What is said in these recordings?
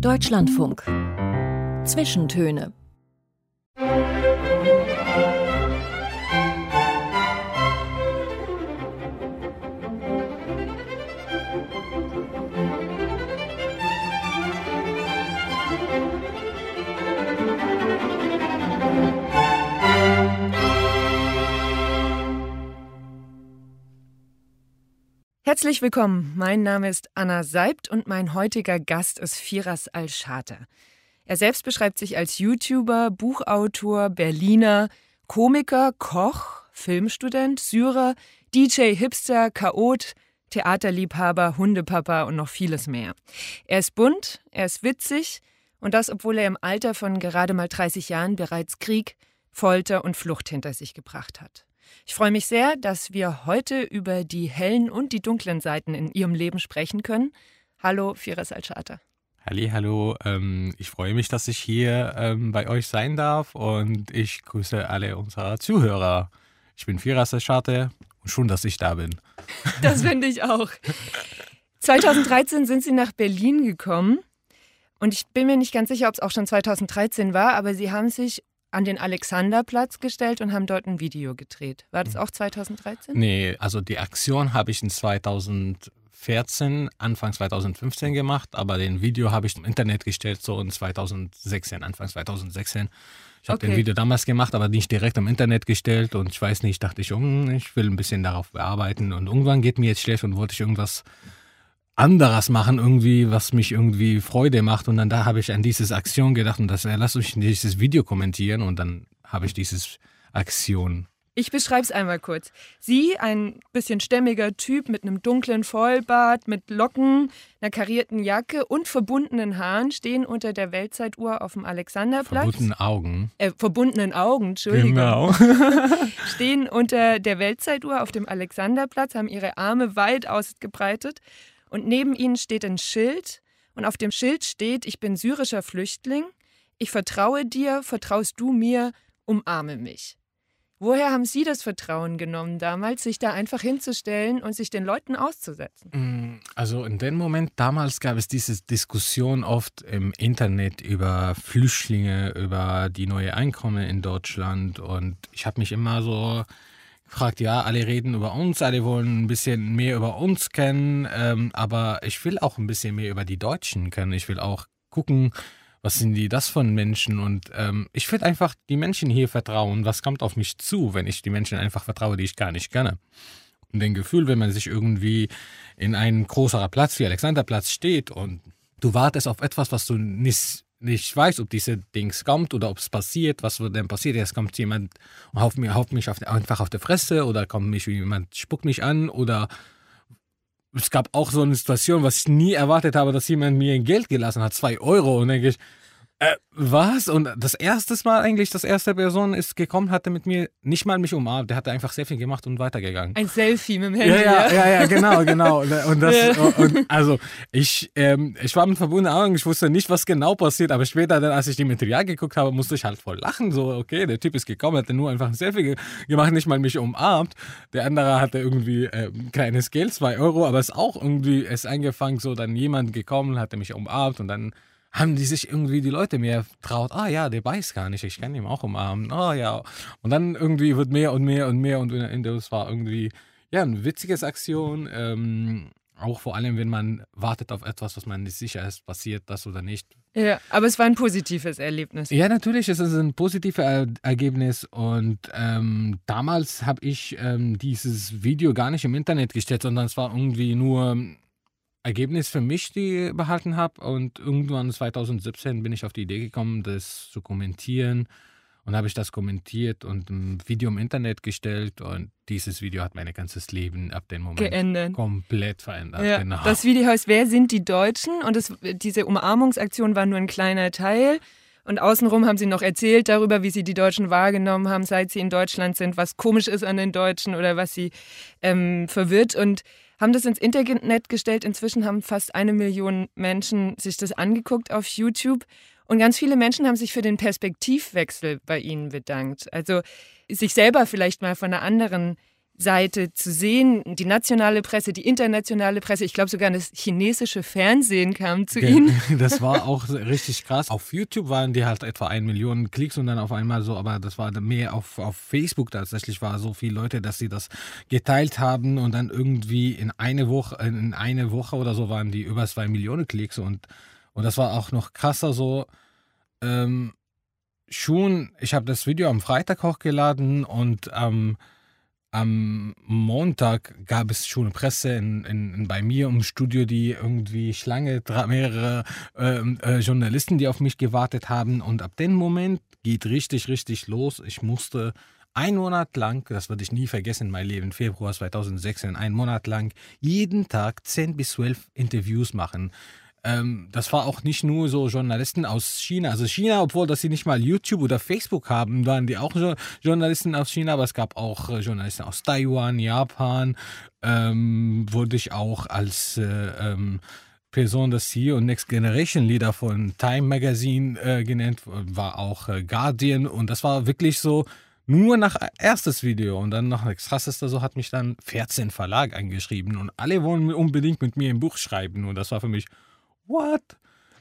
Deutschlandfunk. Zwischentöne. Herzlich willkommen. Mein Name ist Anna Seibt und mein heutiger Gast ist Firas Al-Shater. Er selbst beschreibt sich als YouTuber, Buchautor, Berliner, Komiker, Koch, Filmstudent, Syrer, DJ, Hipster, Chaot, Theaterliebhaber, Hundepapa und noch vieles mehr. Er ist bunt, er ist witzig und das, obwohl er im Alter von gerade mal 30 Jahren bereits Krieg, Folter und Flucht hinter sich gebracht hat. Ich freue mich sehr, dass wir heute über die hellen und die dunklen Seiten in Ihrem Leben sprechen können. Hallo, Firas Al-Shater. Halli, hallo. Ähm, ich freue mich, dass ich hier ähm, bei euch sein darf und ich grüße alle unserer Zuhörer. Ich bin Firas Al-Shater und schön, dass ich da bin. Das finde ich auch. 2013 sind Sie nach Berlin gekommen und ich bin mir nicht ganz sicher, ob es auch schon 2013 war, aber Sie haben sich an den Alexanderplatz gestellt und haben dort ein Video gedreht. War das auch 2013? Nee, also die Aktion habe ich in 2014, Anfang 2015 gemacht, aber den Video habe ich im Internet gestellt, so in 2016, Anfang 2016. Ich habe okay. den Video damals gemacht, aber nicht direkt im Internet gestellt und ich weiß nicht, dachte ich, oh, ich will ein bisschen darauf bearbeiten und irgendwann geht mir jetzt schlecht und wollte ich irgendwas anderes machen, irgendwie, was mich irgendwie Freude macht. Und dann da habe ich an dieses Aktion gedacht und das, lass uns dieses Video kommentieren und dann habe ich dieses Aktion. Ich beschreibe es einmal kurz. Sie, ein bisschen stämmiger Typ mit einem dunklen Vollbart, mit Locken, einer karierten Jacke und verbundenen Haaren, stehen unter der Weltzeituhr auf dem Alexanderplatz. Verbundenen Augen. Äh, verbundenen Augen, Entschuldigung. Genau. stehen unter der Weltzeituhr auf dem Alexanderplatz, haben ihre Arme weit ausgebreitet und neben ihnen steht ein Schild und auf dem Schild steht, ich bin syrischer Flüchtling, ich vertraue dir, vertraust du mir, umarme mich. Woher haben Sie das Vertrauen genommen damals, sich da einfach hinzustellen und sich den Leuten auszusetzen? Mm, also in dem Moment damals gab es diese Diskussion oft im Internet über Flüchtlinge, über die neue Einkommen in Deutschland und ich habe mich immer so fragt, ja, alle reden über uns, alle wollen ein bisschen mehr über uns kennen, ähm, aber ich will auch ein bisschen mehr über die Deutschen kennen. Ich will auch gucken, was sind die das von Menschen und ähm, ich will einfach die Menschen hier vertrauen. Was kommt auf mich zu, wenn ich die Menschen einfach vertraue, die ich gar nicht kenne? Und den Gefühl, wenn man sich irgendwie in einem größeren Platz wie Alexanderplatz steht und du wartest auf etwas, was du nicht nicht weiß, ob diese Dings kommt oder ob es passiert, was wird denn passiert. Jetzt kommt jemand und haut, mir, haut mich auf, einfach auf der Fresse oder kommt mich jemand, spuckt mich an oder es gab auch so eine Situation, was ich nie erwartet habe, dass jemand mir Geld gelassen hat, zwei Euro und denke ich, äh, was? Und das erste Mal eigentlich, das erste Person ist gekommen, hatte mit mir nicht mal mich umarmt. Der hatte einfach sehr viel gemacht und weitergegangen. Ein Selfie mit dem Handy. Ja, ja, ja, ja genau, genau. Und das, ja. und also ich, ähm, ich war mit verbundenen Augen, ich wusste nicht, was genau passiert, aber später dann, als ich die Material geguckt habe, musste ich halt voll lachen. So, okay, der Typ ist gekommen, hatte nur einfach ein Selfie gemacht, nicht mal mich umarmt. Der andere hatte irgendwie äh, kleines Geld, zwei Euro, aber es ist auch irgendwie es eingefangen, so dann jemand gekommen, hatte mich umarmt und dann haben die sich irgendwie die Leute mehr traut, ah ja, der weiß gar nicht, ich kann ihn auch umarmen, ah ja. Und dann irgendwie wird mehr und mehr und mehr und es war irgendwie, ja, eine witzige Aktion. Ähm, auch vor allem, wenn man wartet auf etwas, was man nicht sicher ist, passiert das oder nicht. Ja, aber es war ein positives Erlebnis. Ja, natürlich ist es ein positives er Ergebnis. Und ähm, damals habe ich ähm, dieses Video gar nicht im Internet gestellt, sondern es war irgendwie nur Ergebnis für mich die behalten habe. Und irgendwann 2017 bin ich auf die Idee gekommen, das zu kommentieren. Und habe ich das kommentiert und ein Video im Internet gestellt. Und dieses Video hat mein ganzes Leben ab dem Moment Geändert. komplett verändert. Ja, genau. Das Video heißt Wer sind die Deutschen? Und das, diese Umarmungsaktion war nur ein kleiner Teil. Und außenrum haben sie noch erzählt darüber, wie sie die Deutschen wahrgenommen haben, seit sie in Deutschland sind, was komisch ist an den Deutschen oder was sie ähm, verwirrt. Und haben das ins Internet gestellt. Inzwischen haben fast eine Million Menschen sich das angeguckt auf YouTube. Und ganz viele Menschen haben sich für den Perspektivwechsel bei Ihnen bedankt. Also sich selber vielleicht mal von einer anderen Seite zu sehen. Die nationale Presse, die internationale Presse, ich glaube sogar das chinesische Fernsehen kam zu ihnen. Das war auch richtig krass. Auf YouTube waren die halt etwa ein Million Klicks und dann auf einmal so, aber das war mehr auf, auf Facebook tatsächlich war so viele Leute, dass sie das geteilt haben und dann irgendwie in eine Woche, in eine Woche oder so waren die über zwei Millionen Klicks und, und das war auch noch krasser so. Ähm, schon, ich habe das Video am Freitag hochgeladen und ähm, am Montag gab es schon Presse in, in, bei mir im Studio, die irgendwie Schlange, mehrere ähm, äh, Journalisten, die auf mich gewartet haben. Und ab dem Moment geht richtig, richtig los. Ich musste ein Monat lang, das werde ich nie vergessen in meinem Leben, Februar 2016, ein Monat lang jeden Tag 10 bis 12 Interviews machen ähm, das war auch nicht nur so Journalisten aus China. Also China, obwohl dass sie nicht mal YouTube oder Facebook haben, waren die auch Journalisten aus China, aber es gab auch äh, Journalisten aus Taiwan, Japan. Ähm, wurde ich auch als äh, ähm, Person des CEO und Next Generation Leader von Time Magazine äh, genannt, war auch äh, Guardian und das war wirklich so nur nach erstes Video und dann noch das krasseste so hat mich dann 14 Verlag angeschrieben und alle wollen unbedingt mit mir ein Buch schreiben und das war für mich what?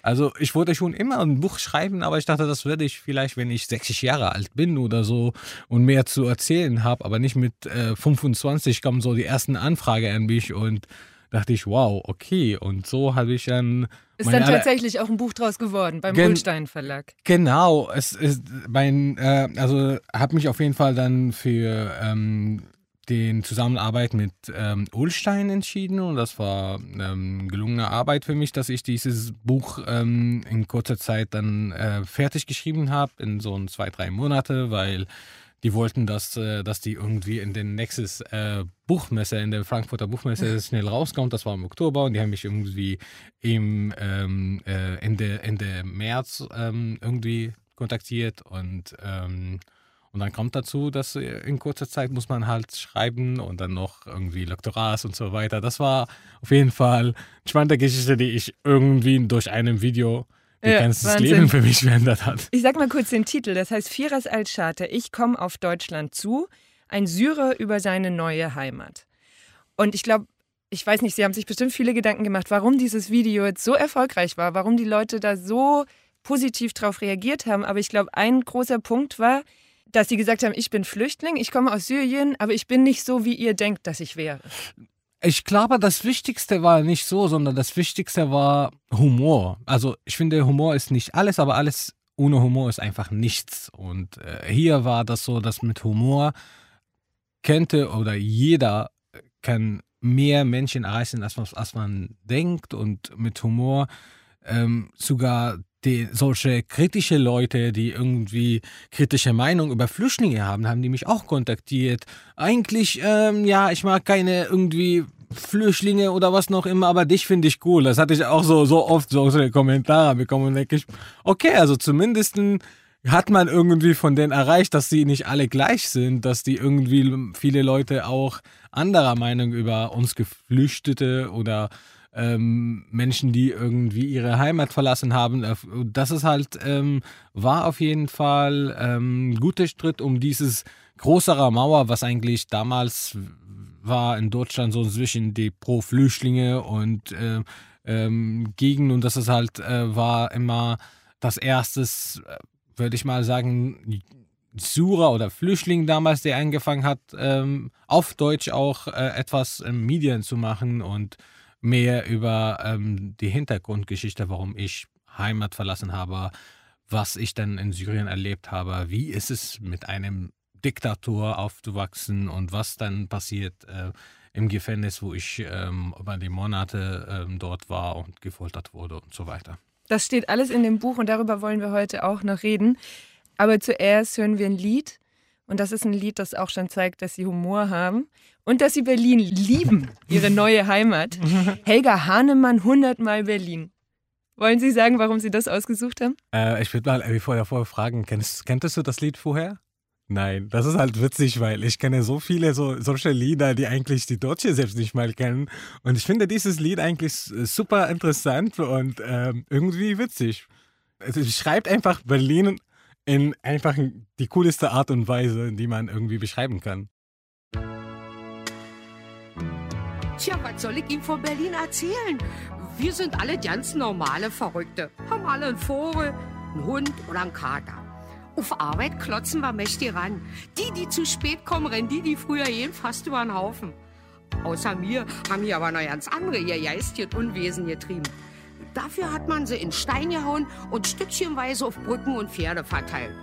Also ich wollte schon immer ein Buch schreiben, aber ich dachte, das werde ich vielleicht, wenn ich 60 Jahre alt bin oder so und mehr zu erzählen habe, aber nicht mit äh, 25 kommen so die ersten Anfragen an mich und dachte ich, wow, okay. Und so habe ich dann. Ist dann tatsächlich auch ein Buch draus geworden beim Holstein Verlag. Genau, es ist mein, äh, also habe mich auf jeden Fall dann für ähm, den Zusammenarbeit mit ähm, Ulstein entschieden und das war ähm, gelungene Arbeit für mich, dass ich dieses Buch ähm, in kurzer Zeit dann äh, fertig geschrieben habe, in so zwei, drei Monate, weil die wollten, dass, äh, dass die irgendwie in den Nexus äh, Buchmesse, in der Frankfurter Buchmesse schnell rauskommt. Das war im Oktober und die haben mich irgendwie im ähm, äh, Ende, Ende März ähm, irgendwie kontaktiert und ähm, und dann kommt dazu, dass in kurzer Zeit muss man halt schreiben und dann noch irgendwie Lektorat und so weiter. Das war auf jeden Fall eine spannende Geschichte, die ich irgendwie durch einem Video ihr ja, ganzes Wahnsinn. Leben für mich verändert hat. Ich sag mal kurz den Titel. Das heißt Firas al-Shater, ich komme auf Deutschland zu. Ein Syrer über seine neue Heimat. Und ich glaube, ich weiß nicht, Sie haben sich bestimmt viele Gedanken gemacht, warum dieses Video jetzt so erfolgreich war, warum die Leute da so positiv drauf reagiert haben. Aber ich glaube, ein großer Punkt war, dass sie gesagt haben, ich bin Flüchtling, ich komme aus Syrien, aber ich bin nicht so, wie ihr denkt, dass ich wäre. Ich glaube, das Wichtigste war nicht so, sondern das Wichtigste war Humor. Also ich finde, Humor ist nicht alles, aber alles ohne Humor ist einfach nichts. Und äh, hier war das so, dass mit Humor könnte oder jeder kann mehr Menschen erreichen, als, als man denkt. Und mit Humor ähm, sogar die, solche kritische Leute, die irgendwie kritische Meinung über Flüchtlinge haben, haben die mich auch kontaktiert. Eigentlich, ähm, ja, ich mag keine irgendwie Flüchtlinge oder was noch immer, aber dich finde ich cool. Das hatte ich auch so, so oft so, so Kommentare bekommen und denke ich, okay, also zumindest hat man irgendwie von denen erreicht, dass sie nicht alle gleich sind, dass die irgendwie viele Leute auch anderer Meinung über uns Geflüchtete oder ähm, Menschen, die irgendwie ihre Heimat verlassen haben. Äh, das ist halt, ähm, war auf jeden Fall ähm, guter Schritt um dieses größere Mauer, was eigentlich damals war in Deutschland so zwischen die Pro-Flüchtlinge und äh, ähm, gegen und das ist halt äh, war immer das erste, würde ich mal sagen, Sura oder Flüchtling damals, der angefangen hat, ähm, auf Deutsch auch äh, etwas in Medien zu machen und mehr über ähm, die Hintergrundgeschichte, warum ich Heimat verlassen habe, was ich dann in Syrien erlebt habe, wie ist es mit einem Diktator aufzuwachsen und was dann passiert äh, im Gefängnis, wo ich ähm, über die Monate ähm, dort war und gefoltert wurde und so weiter. Das steht alles in dem Buch und darüber wollen wir heute auch noch reden. Aber zuerst hören wir ein Lied und das ist ein Lied, das auch schon zeigt, dass sie Humor haben und dass sie Berlin lieben, ihre neue Heimat. Helga Hahnemann, 100 Mal Berlin. Wollen Sie sagen, warum Sie das ausgesucht haben? Äh, ich würde mal wie vorher, vorher fragen, kennst, kenntest du das Lied vorher? Nein, das ist halt witzig, weil ich kenne so viele so, solche Lieder, die eigentlich die Deutsche selbst nicht mal kennen. Und ich finde dieses Lied eigentlich super interessant und äh, irgendwie witzig. Es schreibt einfach Berlin in einfach die coolste Art und Weise, die man irgendwie beschreiben kann. Tja, was soll ich ihm von Berlin erzählen? Wir sind alle ganz normale Verrückte. Haben alle einen Vogel, einen Hund oder einen Kater. Auf Arbeit klotzen wir mächtig ran. Die, die zu spät kommen, rennen die, die früher gehen, fast über den Haufen. Außer mir haben hier aber noch ganz andere ihr geistet Unwesen getrieben. Dafür hat man sie in Stein gehauen und stückchenweise auf Brücken und Pferde verteilt.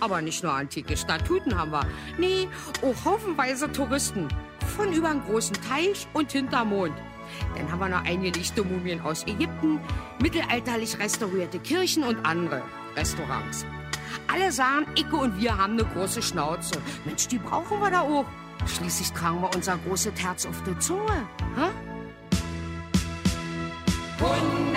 Aber nicht nur antike Statuten haben wir. Nee, auch haufenweise Touristen. Von über einen großen Teich und hinter Mond. Dann haben wir noch eingelegte Mumien aus Ägypten, mittelalterlich restaurierte Kirchen und andere Restaurants. Alle sagen, Icke und wir haben eine große Schnauze. Mensch, die brauchen wir da auch. Schließlich tragen wir unser großes Herz auf der Zunge. Hä? Hundertmal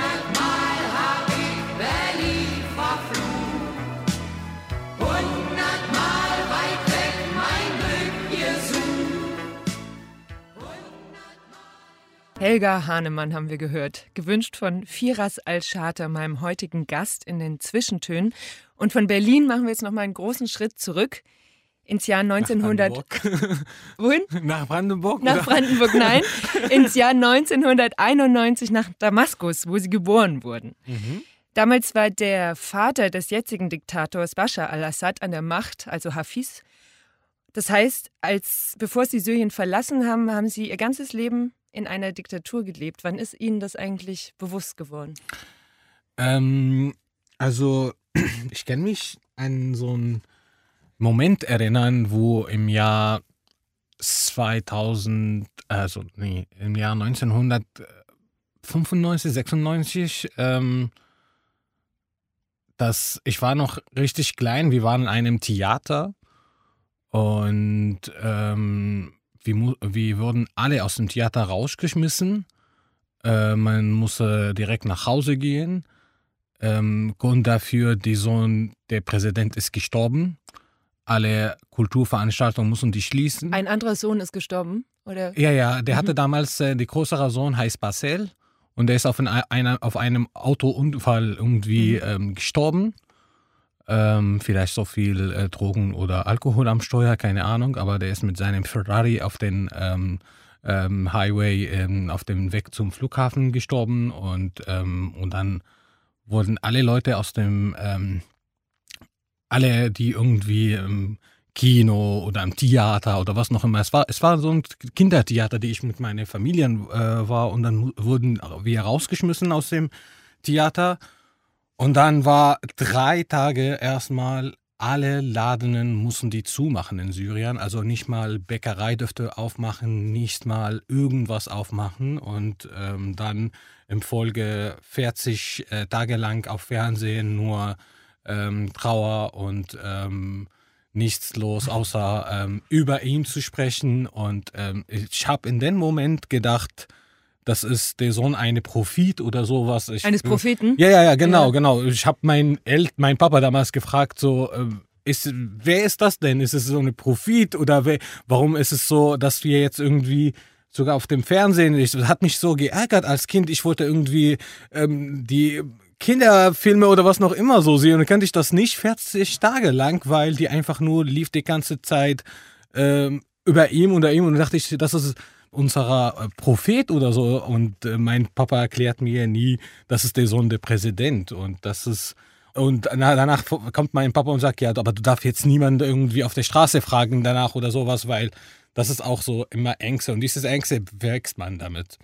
Helga Hahnemann haben wir gehört, gewünscht von Firas Al-Shater, meinem heutigen Gast in den Zwischentönen. Und von Berlin machen wir jetzt noch mal einen großen Schritt zurück ins Jahr 1900. Nach Wohin? Nach Brandenburg? Nach oder? Brandenburg, nein. ins Jahr 1991 nach Damaskus, wo sie geboren wurden. Mhm. Damals war der Vater des jetzigen Diktators Bashar al-Assad an der Macht, also Hafiz. Das heißt, als bevor sie Syrien verlassen haben, haben sie ihr ganzes Leben in einer Diktatur gelebt. Wann ist Ihnen das eigentlich bewusst geworden? Ähm, also, ich kann mich an so einen Moment erinnern, wo im Jahr 2000, also nee, im Jahr 1995, 96, ähm, dass ich war noch richtig klein, wir waren in einem Theater und ähm, wir, wir wurden alle aus dem Theater rausgeschmissen. Äh, man musste direkt nach Hause gehen. Ähm, Grund dafür, die Sohn, der Präsident ist gestorben. Alle Kulturveranstaltungen mussten die schließen. Ein anderer Sohn ist gestorben, oder? ja, ja, der Mhm. hatte damals, äh, der größere Sohn heißt Marcel und der ist auf, ein, einer, auf einem Autounfall irgendwie Mhm. ähm, gestorben. Ähm, vielleicht so viel äh, Drogen oder Alkohol am Steuer, keine Ahnung, aber der ist mit seinem Ferrari auf den ähm, ähm, Highway ähm, auf dem Weg zum Flughafen gestorben und, ähm, und dann wurden alle Leute aus dem, ähm, alle, die irgendwie im Kino oder im Theater oder was noch immer, es war, es war so ein Kindertheater, die ich mit meiner Familie äh, war und dann wurden wir rausgeschmissen aus dem Theater und dann war drei Tage erstmal alle Ladenen mussten die zumachen in Syrien. Also nicht mal Bäckerei dürfte aufmachen, nicht mal irgendwas aufmachen. Und ähm, dann im Folge 40 äh, Tage lang auf Fernsehen nur ähm, Trauer und ähm, nichts los, außer ähm, über ihn zu sprechen. Und ähm, ich habe in dem Moment gedacht, das ist der Sohn eine Prophet oder sowas. Ich, Eines Propheten? ja, ja, ja, genau, Ja. genau. Ich habe mein, El mein Papa damals gefragt, so, ähm, ist, wer ist das denn? Ist es so eine Prophet oder wer, warum ist es so, dass wir jetzt irgendwie sogar auf dem Fernsehen, ich, das hat mich so geärgert als Kind, ich wollte irgendwie ähm, die Kinderfilme oder was noch immer so sehen und dann kannte ich das nicht 40 Tage lang, weil die einfach nur lief die ganze Zeit ähm, über ihm oder ihm und dachte ich, das ist unserer äh, Prophet oder so und äh, mein Papa erklärt mir nie, das ist der Sohn der Präsident und das ist und na, danach kommt mein Papa und sagt, ja, aber du darfst jetzt niemanden irgendwie auf der Straße fragen danach oder sowas, weil das ist auch so immer Ängste und dieses Ängste wächst man damit.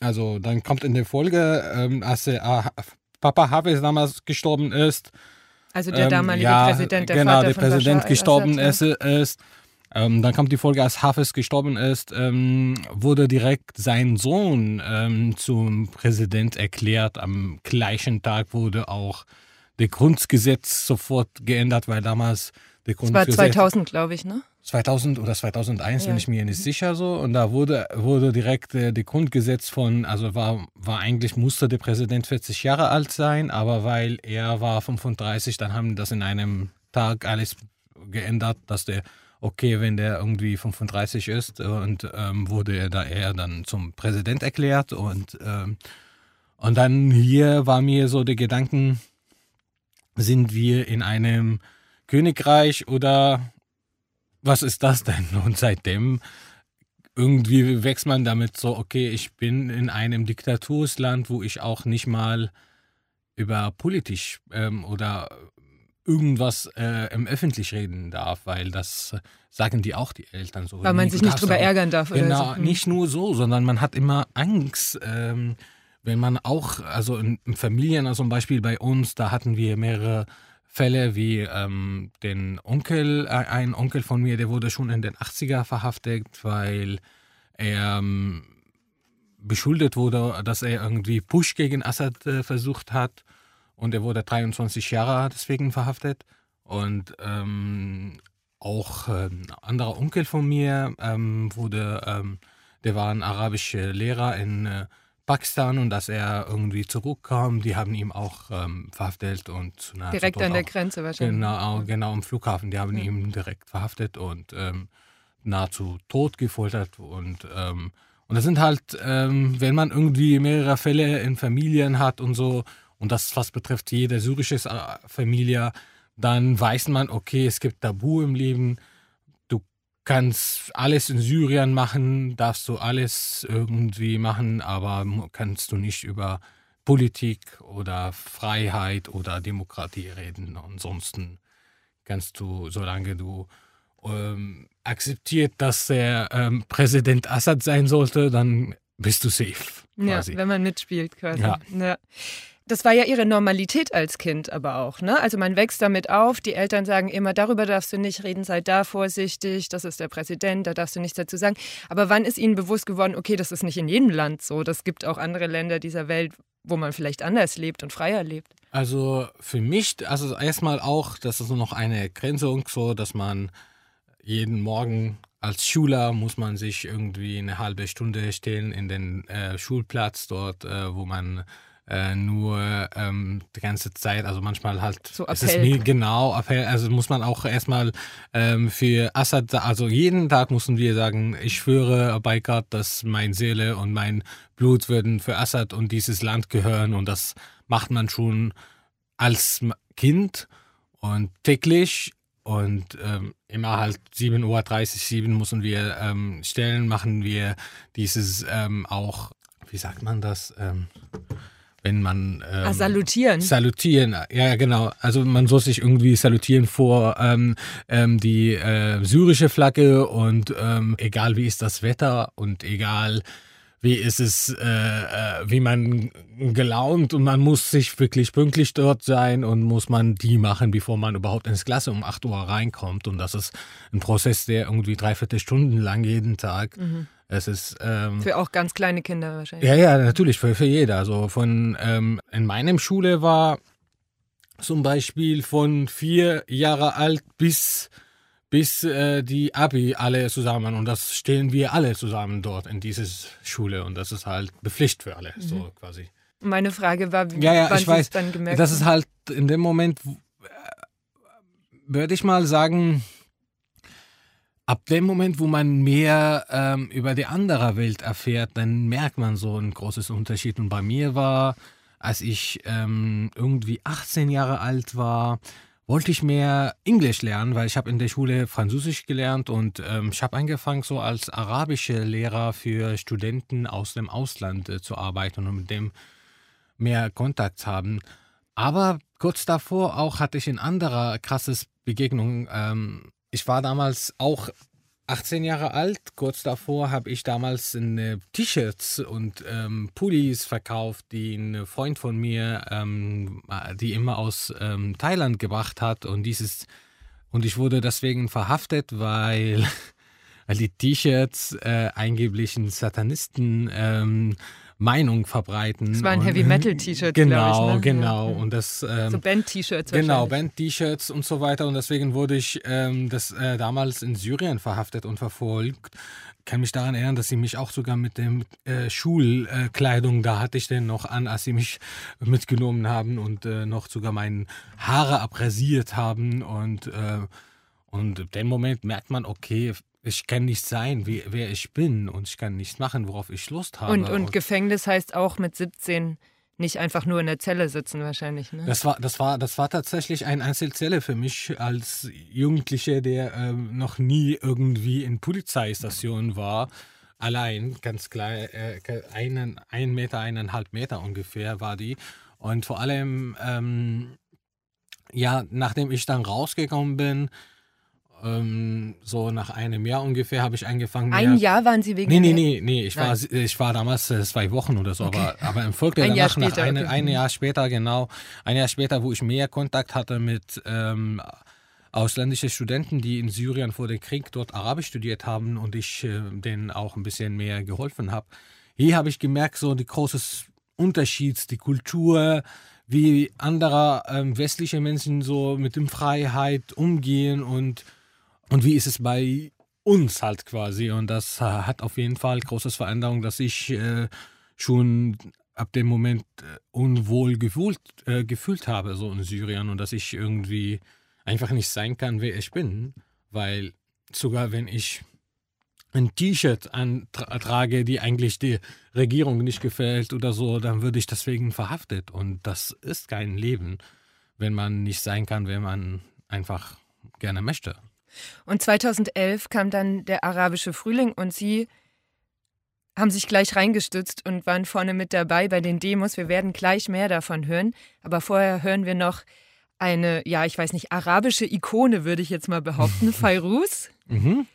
Also dann kommt in der Folge, ähm, als der, äh, Papa Hafiz damals gestorben ist, Also der ähm, damalige ja, Präsident, der genau, Vater der Präsident Bashar gestorben ist. ist. Ähm, dann kommt die Folge, als Hafiz gestorben ist, ähm, wurde direkt sein Sohn ähm, zum Präsident erklärt. Am gleichen Tag wurde auch der Grundgesetz sofort geändert, weil damals der Das war Grundgesetz 2000, glaube ich, ne? 2000 oder 2001, Ja. bin ich mir nicht sicher so. Und da wurde, wurde direkt äh, die Grundgesetz von, also war, war eigentlich, musste der Präsident 40 Jahre alt sein, aber weil er war 35, dann haben das in einem Tag alles geändert, dass der, okay, wenn der irgendwie 35 ist und ähm, wurde er da eher dann zum Präsident erklärt und, ähm, und dann hier war mir so der Gedanken, sind wir in einem Königreich oder was ist das denn? Und seitdem irgendwie wächst man damit so, okay, ich bin in einem Diktatursland, wo ich auch nicht mal über politisch ähm, oder irgendwas äh, im Öffentlich reden darf, weil das sagen die auch die Eltern so. Weil man sich nicht drüber ärgern darf. Genau, oder so. nicht nur so, sondern man hat immer Angst, ähm, wenn man auch, also in, in Familien, also zum Beispiel bei uns, da hatten wir mehrere Fälle wie ähm, den Onkel, äh, ein Onkel von mir, der wurde schon in den 80er verhaftet, weil er ähm, beschuldet wurde, dass er irgendwie Push gegen Assad äh, versucht hat und er wurde 23 Jahre deswegen verhaftet. Und ähm, auch äh, ein anderer Onkel von mir ähm, wurde, ähm, der war ein arabischer Lehrer in äh, Pakistan und dass er irgendwie zurückkam, die haben ihn auch ähm, verhaftet und na, Direkt an der Grenze wahrscheinlich. Genau, genau am Flughafen. Die haben ja. ihn direkt verhaftet und ähm, nahezu tot gefoltert. Und, und das sind halt, ähm, wenn man irgendwie mehrere Fälle in Familien hat und so, und das fast betrifft jede syrische Familie, dann weiß man, okay, es gibt Tabu im Leben kannst alles in Syrien machen, darfst du alles irgendwie machen, aber kannst du nicht über Politik oder Freiheit oder Demokratie reden. Ansonsten kannst du, solange du ähm, akzeptiert, dass der ähm, Präsident Assad sein sollte, dann bist du safe. Quasi. Ja, wenn man mitspielt quasi. Ja. ja. Das war ja ihre Normalität als Kind aber auch. Ne? Also man wächst damit auf, die Eltern sagen immer, darüber darfst du nicht reden, sei da vorsichtig, das ist der Präsident, da darfst du nichts dazu sagen. Aber wann ist ihnen bewusst geworden, okay, das ist nicht in jedem Land so, das gibt auch andere Länder dieser Welt, wo man vielleicht anders lebt und freier lebt? Also für mich, also erstmal auch, das ist noch eine Grenze so, dass man jeden Morgen als Schüler muss man sich irgendwie eine halbe Stunde stellen in den äh, Schulplatz dort, äh, wo man äh, nur ähm, die ganze Zeit, also manchmal halt, so es ist mir genau, Appell, also muss man auch erstmal ähm, für Assad, also jeden Tag müssen wir sagen, ich schwöre bei Gott, dass mein Seele und mein Blut würden für Assad und dieses Land gehören und das macht man schon als Kind und täglich und ähm, immer halt 7.30 Uhr, 7 müssen wir ähm, stellen, machen wir dieses ähm, auch, wie sagt man das? Wenn man ähm, ah, salutieren. Salutieren, ja genau. Also man soll sich irgendwie salutieren vor ähm, ähm, die äh, syrische Flagge und ähm, egal wie ist das Wetter und egal wie ist es, äh, äh, wie man gelaunt und man muss sich wirklich pünktlich dort sein und muss man die machen, bevor man überhaupt ins Klasse um 8 Uhr reinkommt. Und das ist ein Prozess, der irgendwie dreiviertel Stunden lang jeden Tag. Mhm. Es ist ähm, für auch ganz kleine Kinder wahrscheinlich. Ja, ja, natürlich für, für jeder. Also von ähm, in meinem Schule war zum Beispiel von vier Jahre alt bis bis äh, die Abi alle zusammen und das stehen wir alle zusammen dort in dieser Schule und das ist halt bepflichtet für alle, mhm. so quasi. Meine Frage war, wie ja, ja, wann ich weiß, dann gemerkt Das ist halt in dem Moment, äh, würde ich mal sagen, ab dem Moment, wo man mehr ähm, über die andere Welt erfährt, dann merkt man so ein großes Unterschied. Und bei mir war, als ich ähm, irgendwie 18 Jahre alt war, wollte ich mehr Englisch lernen, weil ich habe in der Schule Französisch gelernt und ähm, ich habe angefangen, so als arabische Lehrer für Studenten aus dem Ausland äh, zu arbeiten und mit dem mehr Kontakt haben. Aber kurz davor auch hatte ich eine andere krasses Begegnung. Ähm, ich war damals auch 18 Jahre alt. Kurz davor habe ich damals T-Shirts und ähm, Pullis verkauft, die ein Freund von mir, ähm, die immer aus ähm, Thailand gebracht hat. Und dieses und ich wurde deswegen verhaftet, weil, weil die T-Shirts äh, angeblichen Satanisten ähm, Meinung verbreiten. Das waren Heavy Metal T-Shirts, genau, ich, ne? genau. Und das ähm, so Band-T-Shirts. Genau, Band-T-Shirts und so weiter. Und deswegen wurde ich ähm, das äh, damals in Syrien verhaftet und verfolgt. Ich kann mich daran erinnern, dass sie mich auch sogar mit dem äh, Schulkleidung, da hatte ich den noch an, als sie mich mitgenommen haben und äh, noch sogar meine Haare abrasiert haben und äh, und in dem Moment merkt man, okay, ich kann nicht sein, wie, wer ich bin und ich kann nicht machen, worauf ich Lust habe. Und, und Gefängnis heißt auch mit 17 nicht einfach nur in der Zelle sitzen wahrscheinlich. Ne? Das war, das war, das war tatsächlich eine Einzelzelle für mich als Jugendlicher, der ähm, noch nie irgendwie in Polizeistationen war. allein, ganz klar, äh, einen, ein Meter, eineinhalb Meter ungefähr war die. Und vor allem, ähm, ja, nachdem ich dann rausgekommen bin, ähm, so nach einem Jahr ungefähr habe ich angefangen. Ein Jahr waren Sie wegen Nee, nee, nee, nee. Ich war, ich war damals äh, zwei Wochen oder so, okay. aber, aber im Folge ein danach, Jahr später, nach eine, okay. ein Jahr später, genau, ein Jahr später, wo ich mehr Kontakt hatte mit ähm, ausländischen Studenten, die in Syrien vor dem Krieg dort Arabisch studiert haben und ich äh, denen auch ein bisschen mehr geholfen habe. Hier habe ich gemerkt, so die große Unterschied, die Kultur, wie andere ähm, westliche Menschen so mit dem Freiheit umgehen und und wie ist es bei uns halt quasi. Und das hat auf jeden Fall großes Veränderung, dass ich äh, schon ab dem Moment äh, unwohl gefühlt, äh, gefühlt habe, so in Syrien. Und dass ich irgendwie einfach nicht sein kann, wer ich bin. Weil sogar wenn ich ein T-Shirt trage, die eigentlich der Regierung nicht gefällt oder so, dann würde ich deswegen verhaftet. Und das ist kein Leben, wenn man nicht sein kann, wer man einfach gerne möchte. Und 2011 kam dann der arabische Frühling und Sie haben sich gleich reingestützt und waren vorne mit dabei bei den Demos. Wir werden gleich mehr davon hören. Aber vorher hören wir noch eine, ja, ich weiß nicht, arabische Ikone, würde ich jetzt mal behaupten, Fairuz. Mhm.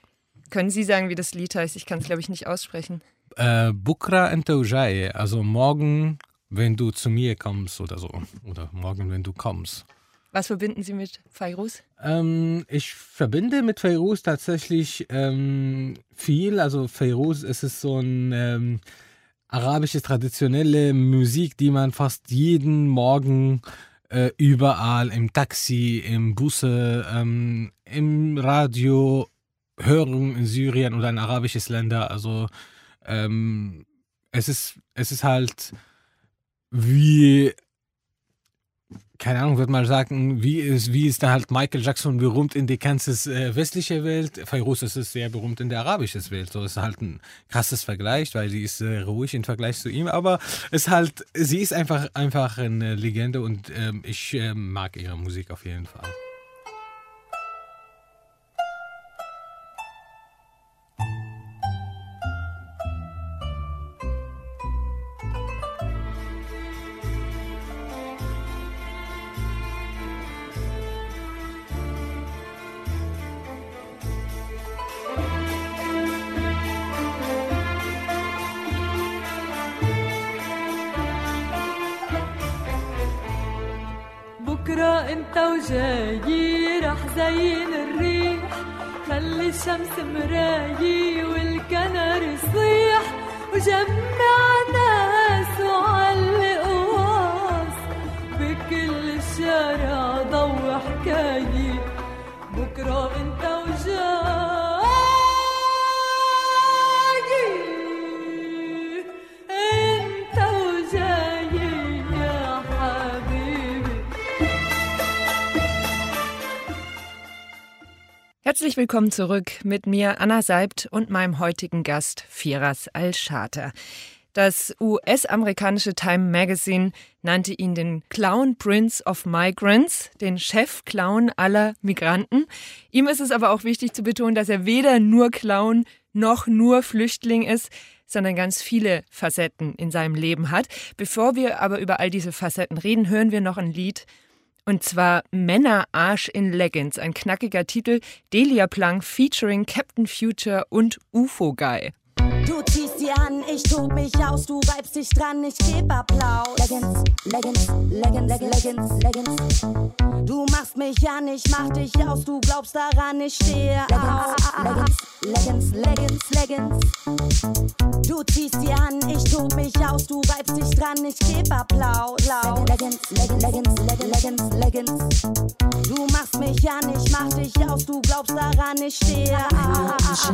Können Sie sagen, wie das Lied heißt? Ich kann es, glaube ich, nicht aussprechen. Äh, Bukra Entaujai, also morgen, wenn du zu mir kommst oder so. Oder morgen, wenn du kommst. Was verbinden Sie mit Fairuz? Ähm, ich verbinde mit Fairuz tatsächlich ähm, viel. Also Fairuz ist es so ein ähm, arabische traditionelle Musik, die man fast jeden Morgen äh, überall im Taxi, im Busse, ähm, im Radio hören in Syrien oder in arabisches Länder. Also ähm, es ist es ist halt wie keine Ahnung, würde mal sagen, wie ist, wie ist da halt Michael Jackson berühmt in die ganze äh, westliche Welt? Fairuz ist es sehr berühmt in der arabischen Welt. So ist halt ein krasses Vergleich, weil sie ist äh, ruhig im Vergleich zu ihm, aber es halt, sie ist einfach, einfach eine Legende und ähm, ich äh, mag ihre Musik auf jeden Fall. وجاي راح زين الريح. خلي الشمس مرايي والكنر يصيح. وجمع ناس وعلق واس بكل الشارع Herzlich willkommen zurück mit mir, Anna Seibt, und meinem heutigen Gast, Firas Al-Shater. Das US-amerikanische Time Magazine nannte ihn den Clown Prince of Migrants, den Chef-Clown aller Migranten. Ihm ist es aber auch wichtig zu betonen, dass er weder nur Clown noch nur Flüchtling ist, sondern ganz viele Facetten in seinem Leben hat. Bevor wir aber über all diese Facetten reden, hören wir noch ein Lied und zwar Männerarsch in Leggings, ein knackiger Titel, Delia Plank featuring Captain Future und UFO Guy. Du sie an, ich tob mich aus, du reibst dich dran, ich geb Applaus. Leggings, Leggings, Leggings, Leggings, Leggings. Du machst mich an, ich mach dich aus, du glaubst daran, ich stehe auf. Leggings, Leggings, Leggings, Leggings. Du ziehst sie an, ich tob mich aus, du reibst dich dran, ich geb Applaus. Leggings, Leggings, Leggings, Leggings, Leggings. Du machst mich an, ich mach dich aus, du glaubst daran, ich stehe auf.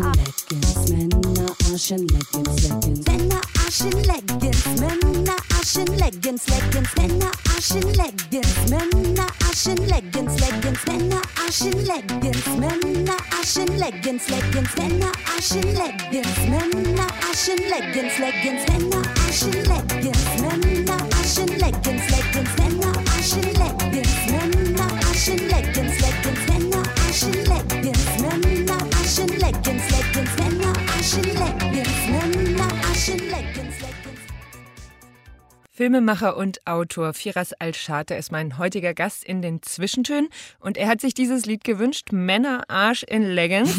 Männer, Arsch in Leggings, Leggings. Männer, Arsch in Leggings, Männer, Arsch in Leggings, Leggings. Männer, Arsch in Leggings, Männer, Arsch in Leggings, Leggings. Männer, Arsch in Leggings, Männer, Arsch in Leggings, Leggings. Männer, Arsch in Leggings, Männer, Arsch in Leggings, Leggings. Männer, Arsch in Leggings, Männer, Arsch in Leggings, Leggings. Männer, Arsch in Leggings, Männer, Arsch in Leggings, Leggings. Männer, Arsch in Leggings, Männer, Arsch in Leggings, Leggings. Männer, Arsch in Leggings, Filmemacher und Autor Firas Al-Shater ist mein heutiger Gast in den Zwischentönen und er hat sich dieses Lied gewünscht, Männer Arsch in Leggings.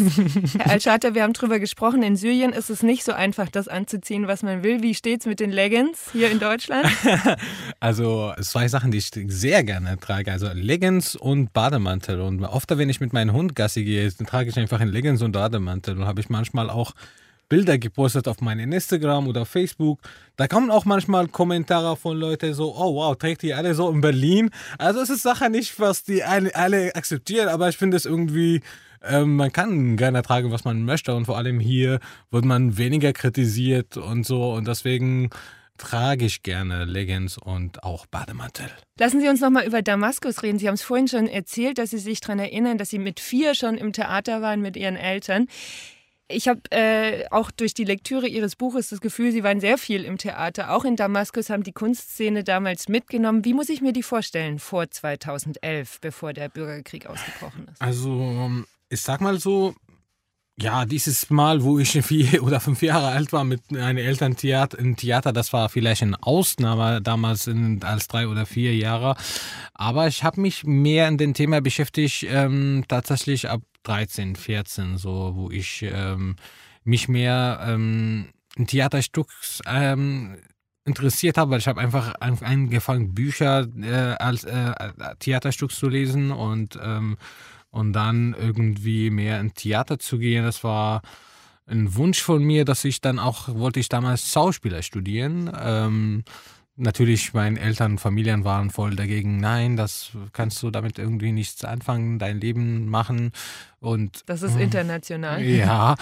Herr Al-Shater, wir haben drüber gesprochen, in Syrien ist es nicht so einfach, das anzuziehen, was man will. Wie steht's mit den Leggings hier in Deutschland? also zwei Sachen, die ich sehr gerne trage, also Leggings und Bademantel und oft, wenn ich mit meinem Hund Gassi gehe, trage ich einfach einen Leggings und Bademantel und habe ich manchmal auch Bilder gepostet auf meinem Instagram oder Facebook. Da kommen auch manchmal Kommentare von Leuten so, oh wow, trägt die alle so in Berlin. Also es ist Sache nicht, was die alle, alle akzeptieren, aber ich finde es irgendwie, ähm, man kann gerne tragen, was man möchte und vor allem hier wird man weniger kritisiert und so und deswegen trage ich gerne Leggings und auch Bademantel. Lassen Sie uns noch mal über Damaskus reden. Sie haben es vorhin schon erzählt, dass Sie sich daran erinnern, dass Sie mit vier schon im Theater waren mit Ihren Eltern. Ich habe äh, auch durch die Lektüre Ihres Buches das Gefühl, Sie waren sehr viel im Theater. Auch in Damaskus haben die Kunstszene damals mitgenommen. Wie muss ich mir die vorstellen vor 2011, bevor der Bürgerkrieg ausgebrochen ist? Also, ich sag mal so, ja, dieses Mal, wo ich vier oder fünf Jahre alt war mit meinen Eltern Theater, im Theater, das war vielleicht eine Ausnahme damals in, als drei oder vier Jahre. Aber ich habe mich mehr in dem Thema beschäftigt, ähm, tatsächlich ab 13, 14, so, wo ich ähm, mich mehr ähm, in Theaterstücks ähm, interessiert habe, weil ich habe einfach angefangen, Bücher äh, als äh, Theaterstück zu lesen und ähm, und dann irgendwie mehr in Theater zu gehen. Das war ein Wunsch von mir, dass ich dann auch, wollte ich damals Schauspieler studieren. Ähm, natürlich, meine Eltern, Familien waren voll dagegen. Nein, das kannst du damit irgendwie nichts anfangen, dein Leben machen. Und, das ist international. Ja,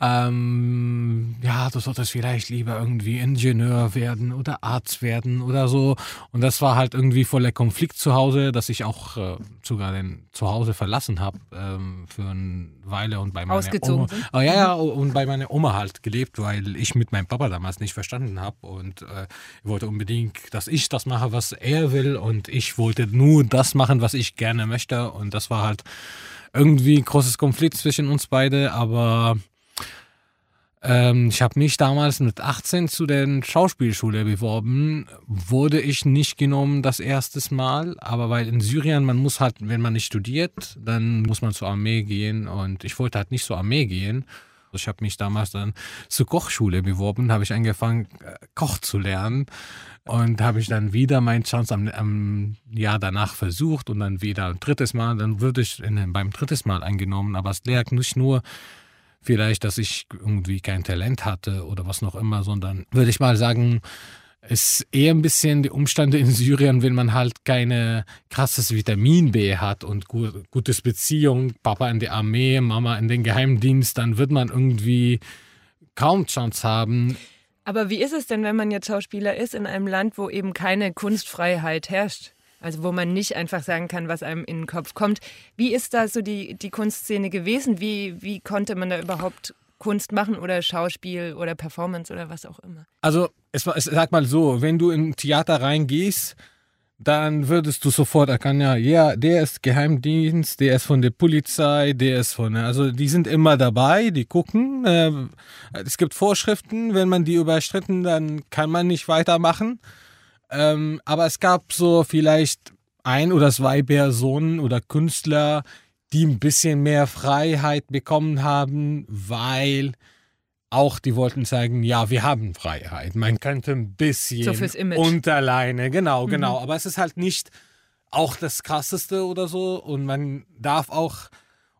ähm, ja, du solltest vielleicht lieber irgendwie Ingenieur werden oder Arzt werden oder so. Und das war halt irgendwie voller Konflikt zu Hause, dass ich auch äh, sogar den Zuhause verlassen habe ähm, für eine Weile und bei meiner Ausgezogen Oma. Oh, ja, ja, und bei meiner Oma halt gelebt, weil ich mit meinem Papa damals nicht verstanden habe und äh, wollte unbedingt, dass ich das mache, was er will und ich wollte nur das machen, was ich gerne möchte und das war halt irgendwie ein großes Konflikt zwischen uns beide, aber ähm, ich habe mich damals mit 18 zu der Schauspielschule beworben, wurde ich nicht genommen das erste Mal, aber weil in Syrien man muss halt, wenn man nicht studiert, dann muss man zur Armee gehen und ich wollte halt nicht zur Armee gehen. Ich habe mich damals dann zur Kochschule beworben, habe ich angefangen, äh, Koch zu lernen. Und habe ich dann wieder meinen Chance am, am, Jahr danach versucht und dann wieder ein drittes Mal. Dann würde ich in, beim drittes Mal angenommen. Aber es lag nicht nur vielleicht, dass ich irgendwie kein Talent hatte oder was noch immer, sondern würde ich mal sagen, ist eher ein bisschen die Umstände in Syrien, wenn man halt keine krasses Vitamin B hat und gut, gutes Beziehung, Papa in der Armee, Mama in den Geheimdienst, dann wird man irgendwie kaum Chance haben. Aber wie ist es denn, wenn man jetzt Schauspieler ist in einem Land, wo eben keine Kunstfreiheit herrscht? Also wo man nicht einfach sagen kann, was einem in den Kopf kommt. Wie ist da so die, die Kunstszene gewesen? Wie, wie konnte man da überhaupt Kunst machen oder Schauspiel oder Performance oder was auch immer? Also, es, es, sag mal so, wenn du in Theater reingehst, dann würdest du sofort erkennen, ja, ja, der ist Geheimdienst, der ist von der Polizei, der ist von, also die sind immer dabei, die gucken. Äh, es gibt Vorschriften, wenn man die überschritten, dann kann man nicht weitermachen. Ähm, aber es gab so vielleicht ein oder zwei Personen oder Künstler, die ein bisschen mehr Freiheit bekommen haben, weil auch die wollten zeigen, ja, wir haben Freiheit. Man könnte ein bisschen so fürs Image. unterleine, genau, mhm. genau. Aber es ist halt nicht auch das Krasseste oder so. Und man darf auch,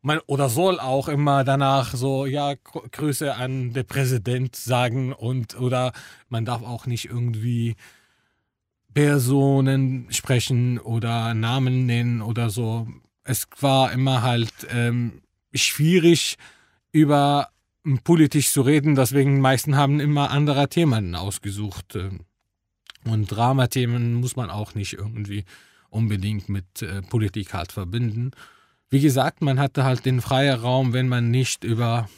man oder soll auch immer danach so, ja, Grüße an den Präsident sagen und oder man darf auch nicht irgendwie Personen sprechen oder Namen nennen oder so. Es war immer halt ähm, schwierig, über politisch zu reden, deswegen die meisten haben immer andere Themen ausgesucht. Ähm. Und Dramathemen muss man auch nicht irgendwie unbedingt mit äh, Politik halt verbinden. Wie gesagt, man hatte halt den freien Raum, wenn man nicht über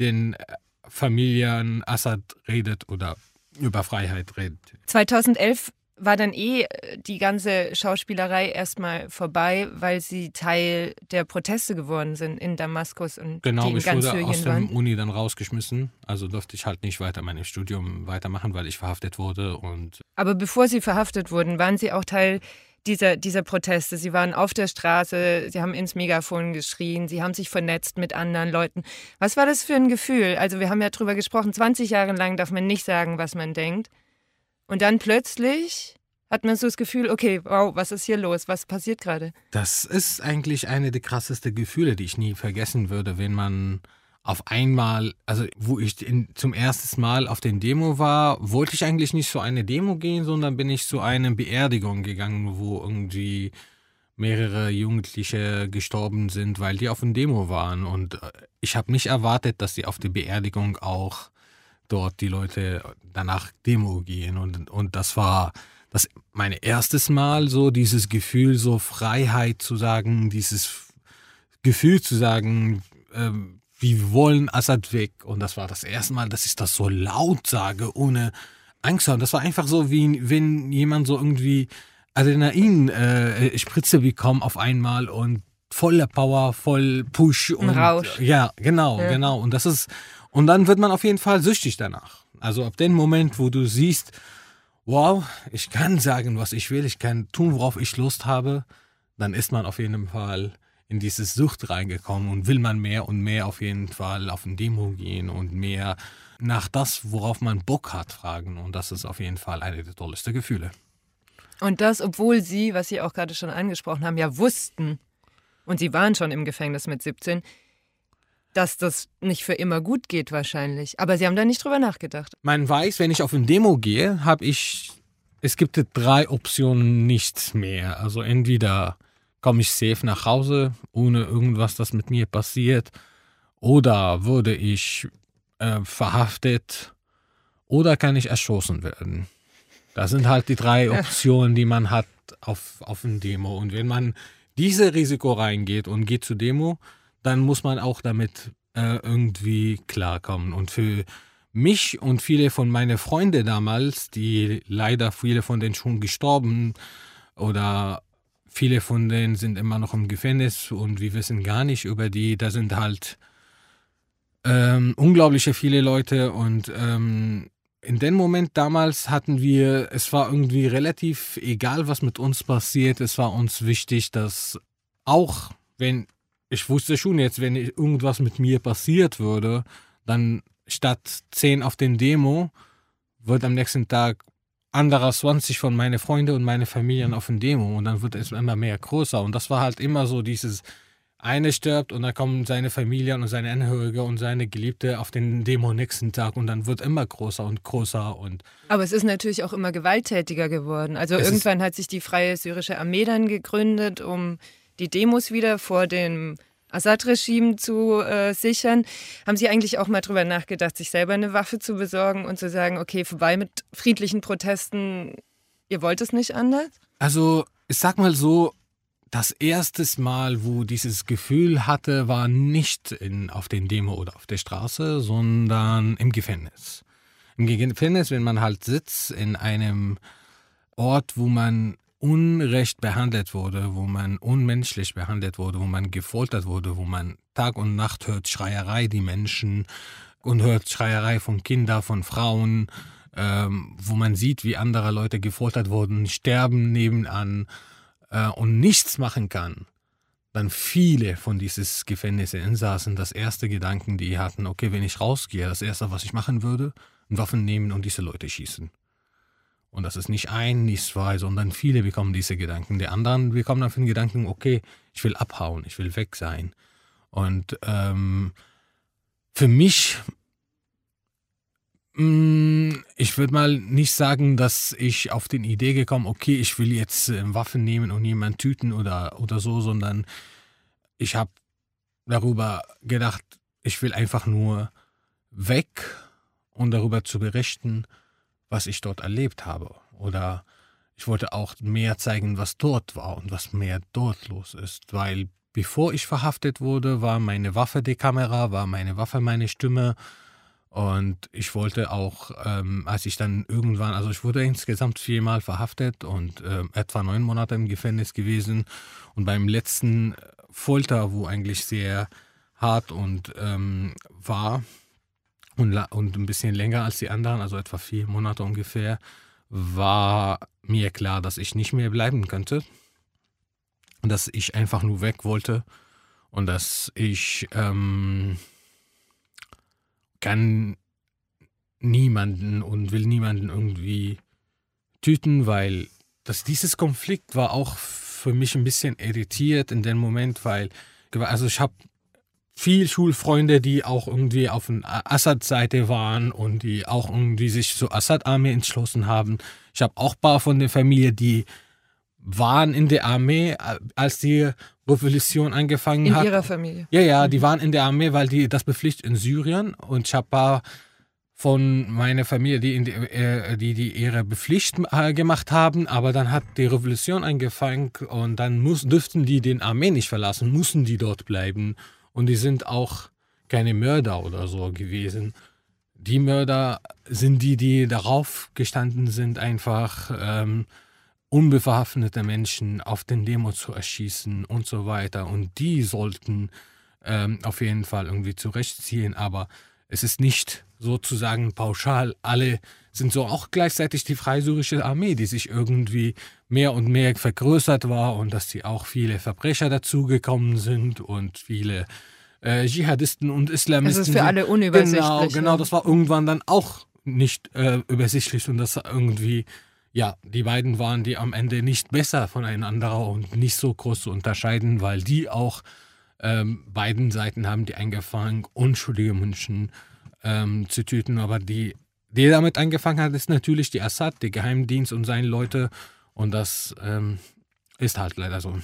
den äh, Familien Assad redet oder über Freiheit redet. 2011 war dann eh äh, die ganze Schauspielerei erstmal vorbei, weil sie Teil der Proteste geworden sind in Damaskus und Genau, die in ich ganz wurde aus der. Uni dann rausgeschmissen. Also durfte ich halt nicht weiter mein Studium weitermachen, weil ich verhaftet wurde. Und Aber bevor sie verhaftet wurden, waren sie auch Teil dieser, dieser Proteste. Sie waren auf der Straße, sie haben ins Megafon geschrien, sie haben sich vernetzt mit anderen Leuten. Was war das für ein Gefühl? Also wir haben ja drüber gesprochen, 20 Jahre lang darf man nicht sagen, was man denkt. Und dann plötzlich hat man so das Gefühl, okay, wow, was ist hier los? Was passiert gerade? das ist eigentlich eine der krassesten Gefühle, die ich nie vergessen würde, wenn man auf einmal, also wo ich in, zum ersten Mal auf den Demo war, wollte ich eigentlich nicht zu einer Demo gehen, sondern bin ich zu einer Beerdigung gegangen, wo irgendwie mehrere Jugendliche gestorben sind, weil die auf dem Demo waren. Und äh, ich habe nicht erwartet, dass sie auf die Beerdigung auch dort die Leute danach Demo gehen. Und, und das war das mein erstes Mal so dieses Gefühl, so Freiheit zu sagen, dieses Gefühl zu sagen, ähm, wir wollen Assad weg. Und das war das erste Mal, dass ich das so laut sage, ohne Angst. Und das war einfach so, wie wenn jemand so irgendwie Adrenalin äh, Spritze bekommt auf einmal und voller Power, voll Push und Rausch. ja, genau, Ja. genau. Und das ist und dann wird man auf jeden Fall süchtig danach. Also ab dem Moment, wo du siehst, wow, ich kann sagen, was ich will, ich kann tun, worauf ich Lust habe, dann ist man auf jeden Fall in dieses Sucht reingekommen und will man mehr und mehr auf jeden Fall auf ein Demo gehen und mehr nach das, worauf man Bock hat, fragen. Und das ist auf jeden Fall eine der tollsten Gefühle. Und das, obwohl sie, was Sie auch gerade schon angesprochen haben, ja wussten, und sie waren schon im Gefängnis mit 17, dass das nicht für immer gut geht wahrscheinlich. Aber sie haben da nicht drüber nachgedacht. Man weiß, wenn ich auf ein Demo gehe, habe ich, es gibt drei Optionen nicht mehr. Also entweder komme ich safe nach Hause, ohne irgendwas, das mit mir passiert, oder würde ich äh, verhaftet, oder kann ich erschossen werden. Das sind halt die drei Optionen, die man hat auf, auf ein Demo. Und wenn man diese Risiko reingeht und geht zur Demo, dann muss man auch damit äh, irgendwie klarkommen. Und für mich und viele von meinen Freunden damals, die leider viele von denen schon gestorben oder viele von denen sind immer noch im Gefängnis und wir wissen gar nicht über die, da sind halt ähm, unglaubliche viele Leute und ähm, in dem Moment damals hatten wir, es war irgendwie relativ egal, was mit uns passiert. Es war uns wichtig, dass auch wenn ich wusste schon jetzt, wenn irgendwas mit mir passiert würde, dann statt 10 auf den Demo wird am nächsten Tag anderer 20 von meinen Freunden und meine Familien auf den Demo und dann wird es immer mehr größer und das war halt immer so dieses eine stirbt und dann kommen seine Familie und seine Angehörige und seine Geliebte auf den Demo nächsten Tag und dann wird immer größer und größer und Aber es ist natürlich auch immer gewalttätiger geworden. Also irgendwann hat sich die Freie Syrische Armee dann gegründet, um die Demos wieder vor dem Assad-Regime zu äh, sichern. Haben Sie eigentlich auch mal drüber nachgedacht, sich selber eine Waffe zu besorgen und zu sagen, okay, vorbei mit friedlichen Protesten, ihr wollt es nicht anders? Also, ich sag mal so, das erste Mal, wo dieses Gefühl hatte, war nicht in, auf den Demo oder auf der Straße, sondern im Gefängnis. Im Gefängnis, wenn man halt sitzt in einem Ort, wo man unrecht behandelt wurde, wo man unmenschlich behandelt wurde, wo man gefoltert wurde, wo man Tag und Nacht hört Schreierei, die Menschen und hört Schreierei von Kindern, von Frauen, ähm, wo man sieht, wie andere Leute gefoltert wurden, sterben nebenan äh, und nichts machen kann, dann viele von dieses Gefängnisinsassen das erste Gedanken, die hatten, okay, wenn ich rausgehe, das erste, was ich machen würde, Waffen nehmen und diese Leute schießen. Und das ist nicht ein, nicht zwei, sondern viele bekommen diese Gedanken. Die anderen bekommen dann den Gedanken, okay, ich will abhauen, ich will weg sein. Und ähm, für mich, mh, ich würde mal nicht sagen, dass ich auf den Idee gekommen, okay, ich will jetzt äh, Waffen nehmen und jemanden töten oder, oder so, sondern ich habe darüber gedacht, ich will einfach nur weg und darüber zu berichten, was ich dort erlebt habe. Oder ich wollte auch mehr zeigen, was dort war und was mehr dort los ist. Weil bevor ich verhaftet wurde, war meine Waffe die Kamera, war meine Waffe meine Stimme. Und ich wollte auch, ähm, als ich dann irgendwann, also ich wurde insgesamt viermal verhaftet und äh, etwa neun Monate im Gefängnis gewesen. Und beim letzten Folter, wo eigentlich sehr hart und ähm, war und, und ein bisschen länger als die anderen, also etwa vier Monate ungefähr, war mir klar, dass ich nicht mehr bleiben könnte. Und dass ich einfach nur weg wollte und dass ich ähm, kann niemanden und will niemanden irgendwie töten, weil das, dieses Konflikt war auch für mich ein bisschen irritiert in dem Moment, weil also ich habe viel Schulfreunde, die auch irgendwie auf der Assad-Seite waren und die auch irgendwie sich zur Assad-Armee entschlossen haben. Ich habe auch ein paar von der Familie, die waren in der Armee, als die Revolution angefangen in hat. In ihrer Familie? Ja, ja, die mhm. waren in der Armee, weil die das bepflichtet in Syrien. Und ich habe ein paar von meiner Familie, die, die, äh, die, die ihre Bepflicht äh, gemacht haben, aber dann hat die Revolution angefangen und dann muss, dürften die den Armee nicht verlassen, mussten die dort bleiben. Und die sind auch keine Mörder oder so gewesen. Die Mörder sind die, die darauf gestanden sind, einfach ähm, unbewaffnete Menschen auf den Demo zu erschießen und so weiter. Und die sollten ähm, auf jeden Fall irgendwie zurechtziehen. Aber es ist nicht sozusagen pauschal. Alle sind so auch gleichzeitig die freisyrische Armee, die sich irgendwie mehr und mehr vergrößert war und dass sie auch viele Verbrecher dazugekommen sind und viele äh, Dschihadisten und Islamisten. Das ist für alle unübersichtlich. Genau, genau, das war irgendwann dann auch nicht äh, übersichtlich und das irgendwie ja, die beiden waren die am Ende nicht besser voneinander und nicht so groß zu unterscheiden, weil die auch ähm, beiden Seiten haben die angefangen, unschuldige Menschen ähm, zu töten. Aber die, die damit angefangen hat, ist natürlich die Assad, der Geheimdienst und seine Leute. Und das ähm, ist halt leider so.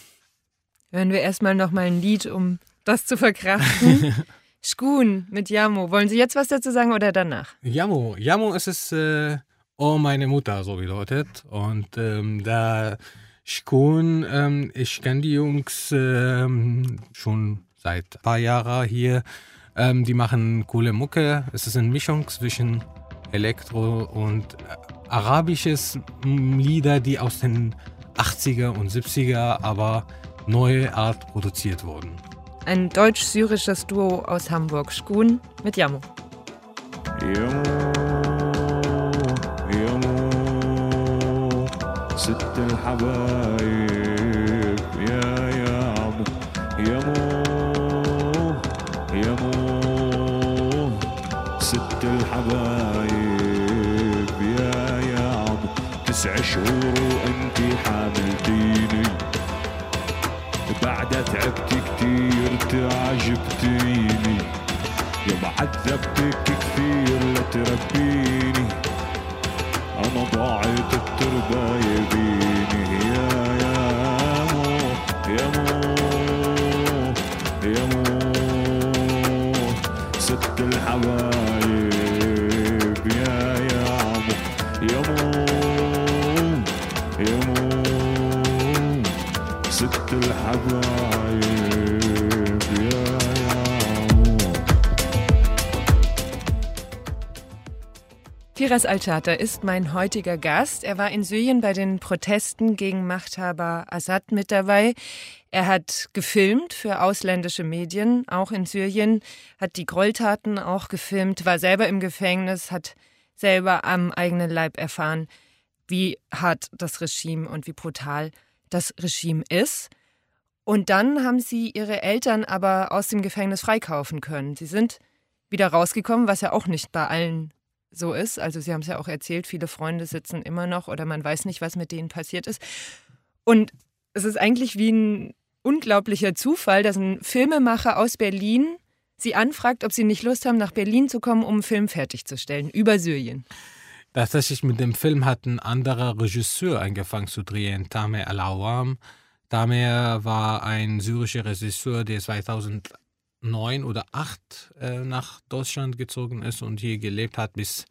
Hören wir erstmal nochmal ein Lied, um das zu verkraften. Schkun mit Jamo. Wollen Sie jetzt was dazu sagen oder danach? Jamo. Jamo ist es. Äh, Oh, meine Mutter, so bedeutet. Und ähm, da Schkun, ähm, ich kenne die Jungs ähm, schon seit ein paar Jahren hier. Ähm, die machen coole Mucke. Es ist eine Mischung zwischen Elektro und äh, arabisches Lieder, die aus den 80er und 70er, aber neue Art produziert wurden. Ein deutsch-syrisches Duo aus Hamburg, Schkun mit Jamo. Jamo. ست الحبايب. يا يا عمو يا مو يا مو ست الحبايب. يا يا عمو تسع شهور وانتي حاملتيني. بعد تعبت كتير تعجبتيني. يوم عذبتك كثير لتربيني أنا ضاعت التربايه بيني يا يا مو يا مو يا مو ست الحبايب يا يا عمو يا مو يا مو ست الحبايب Firas Al-Chater ist mein heutiger Gast. Er war in Syrien bei den Protesten gegen Machthaber Assad mit dabei. Er hat gefilmt für ausländische Medien, auch in Syrien, hat die Gräueltaten auch gefilmt, war selber im Gefängnis, hat selber am eigenen Leib erfahren, wie hart das Regime und wie brutal das Regime ist. Und dann haben sie ihre Eltern aber aus dem Gefängnis freikaufen können. Sie sind wieder rausgekommen, was ja auch nicht bei allen so ist. Also Sie haben es ja auch erzählt, viele Freunde sitzen immer noch oder man weiß nicht, was mit denen passiert ist. Und es ist eigentlich wie ein unglaublicher Zufall, dass ein Filmemacher aus Berlin Sie anfragt, ob Sie nicht Lust haben, nach Berlin zu kommen, um einen Film fertigzustellen über Syrien. Tatsächlich mit dem Film hat ein anderer Regisseur angefangen zu drehen, Tamer Al-Awam. Tamer war ein syrischer Regisseur, der 2000 neun oder acht äh, nach Deutschland gezogen ist und hier gelebt hat bis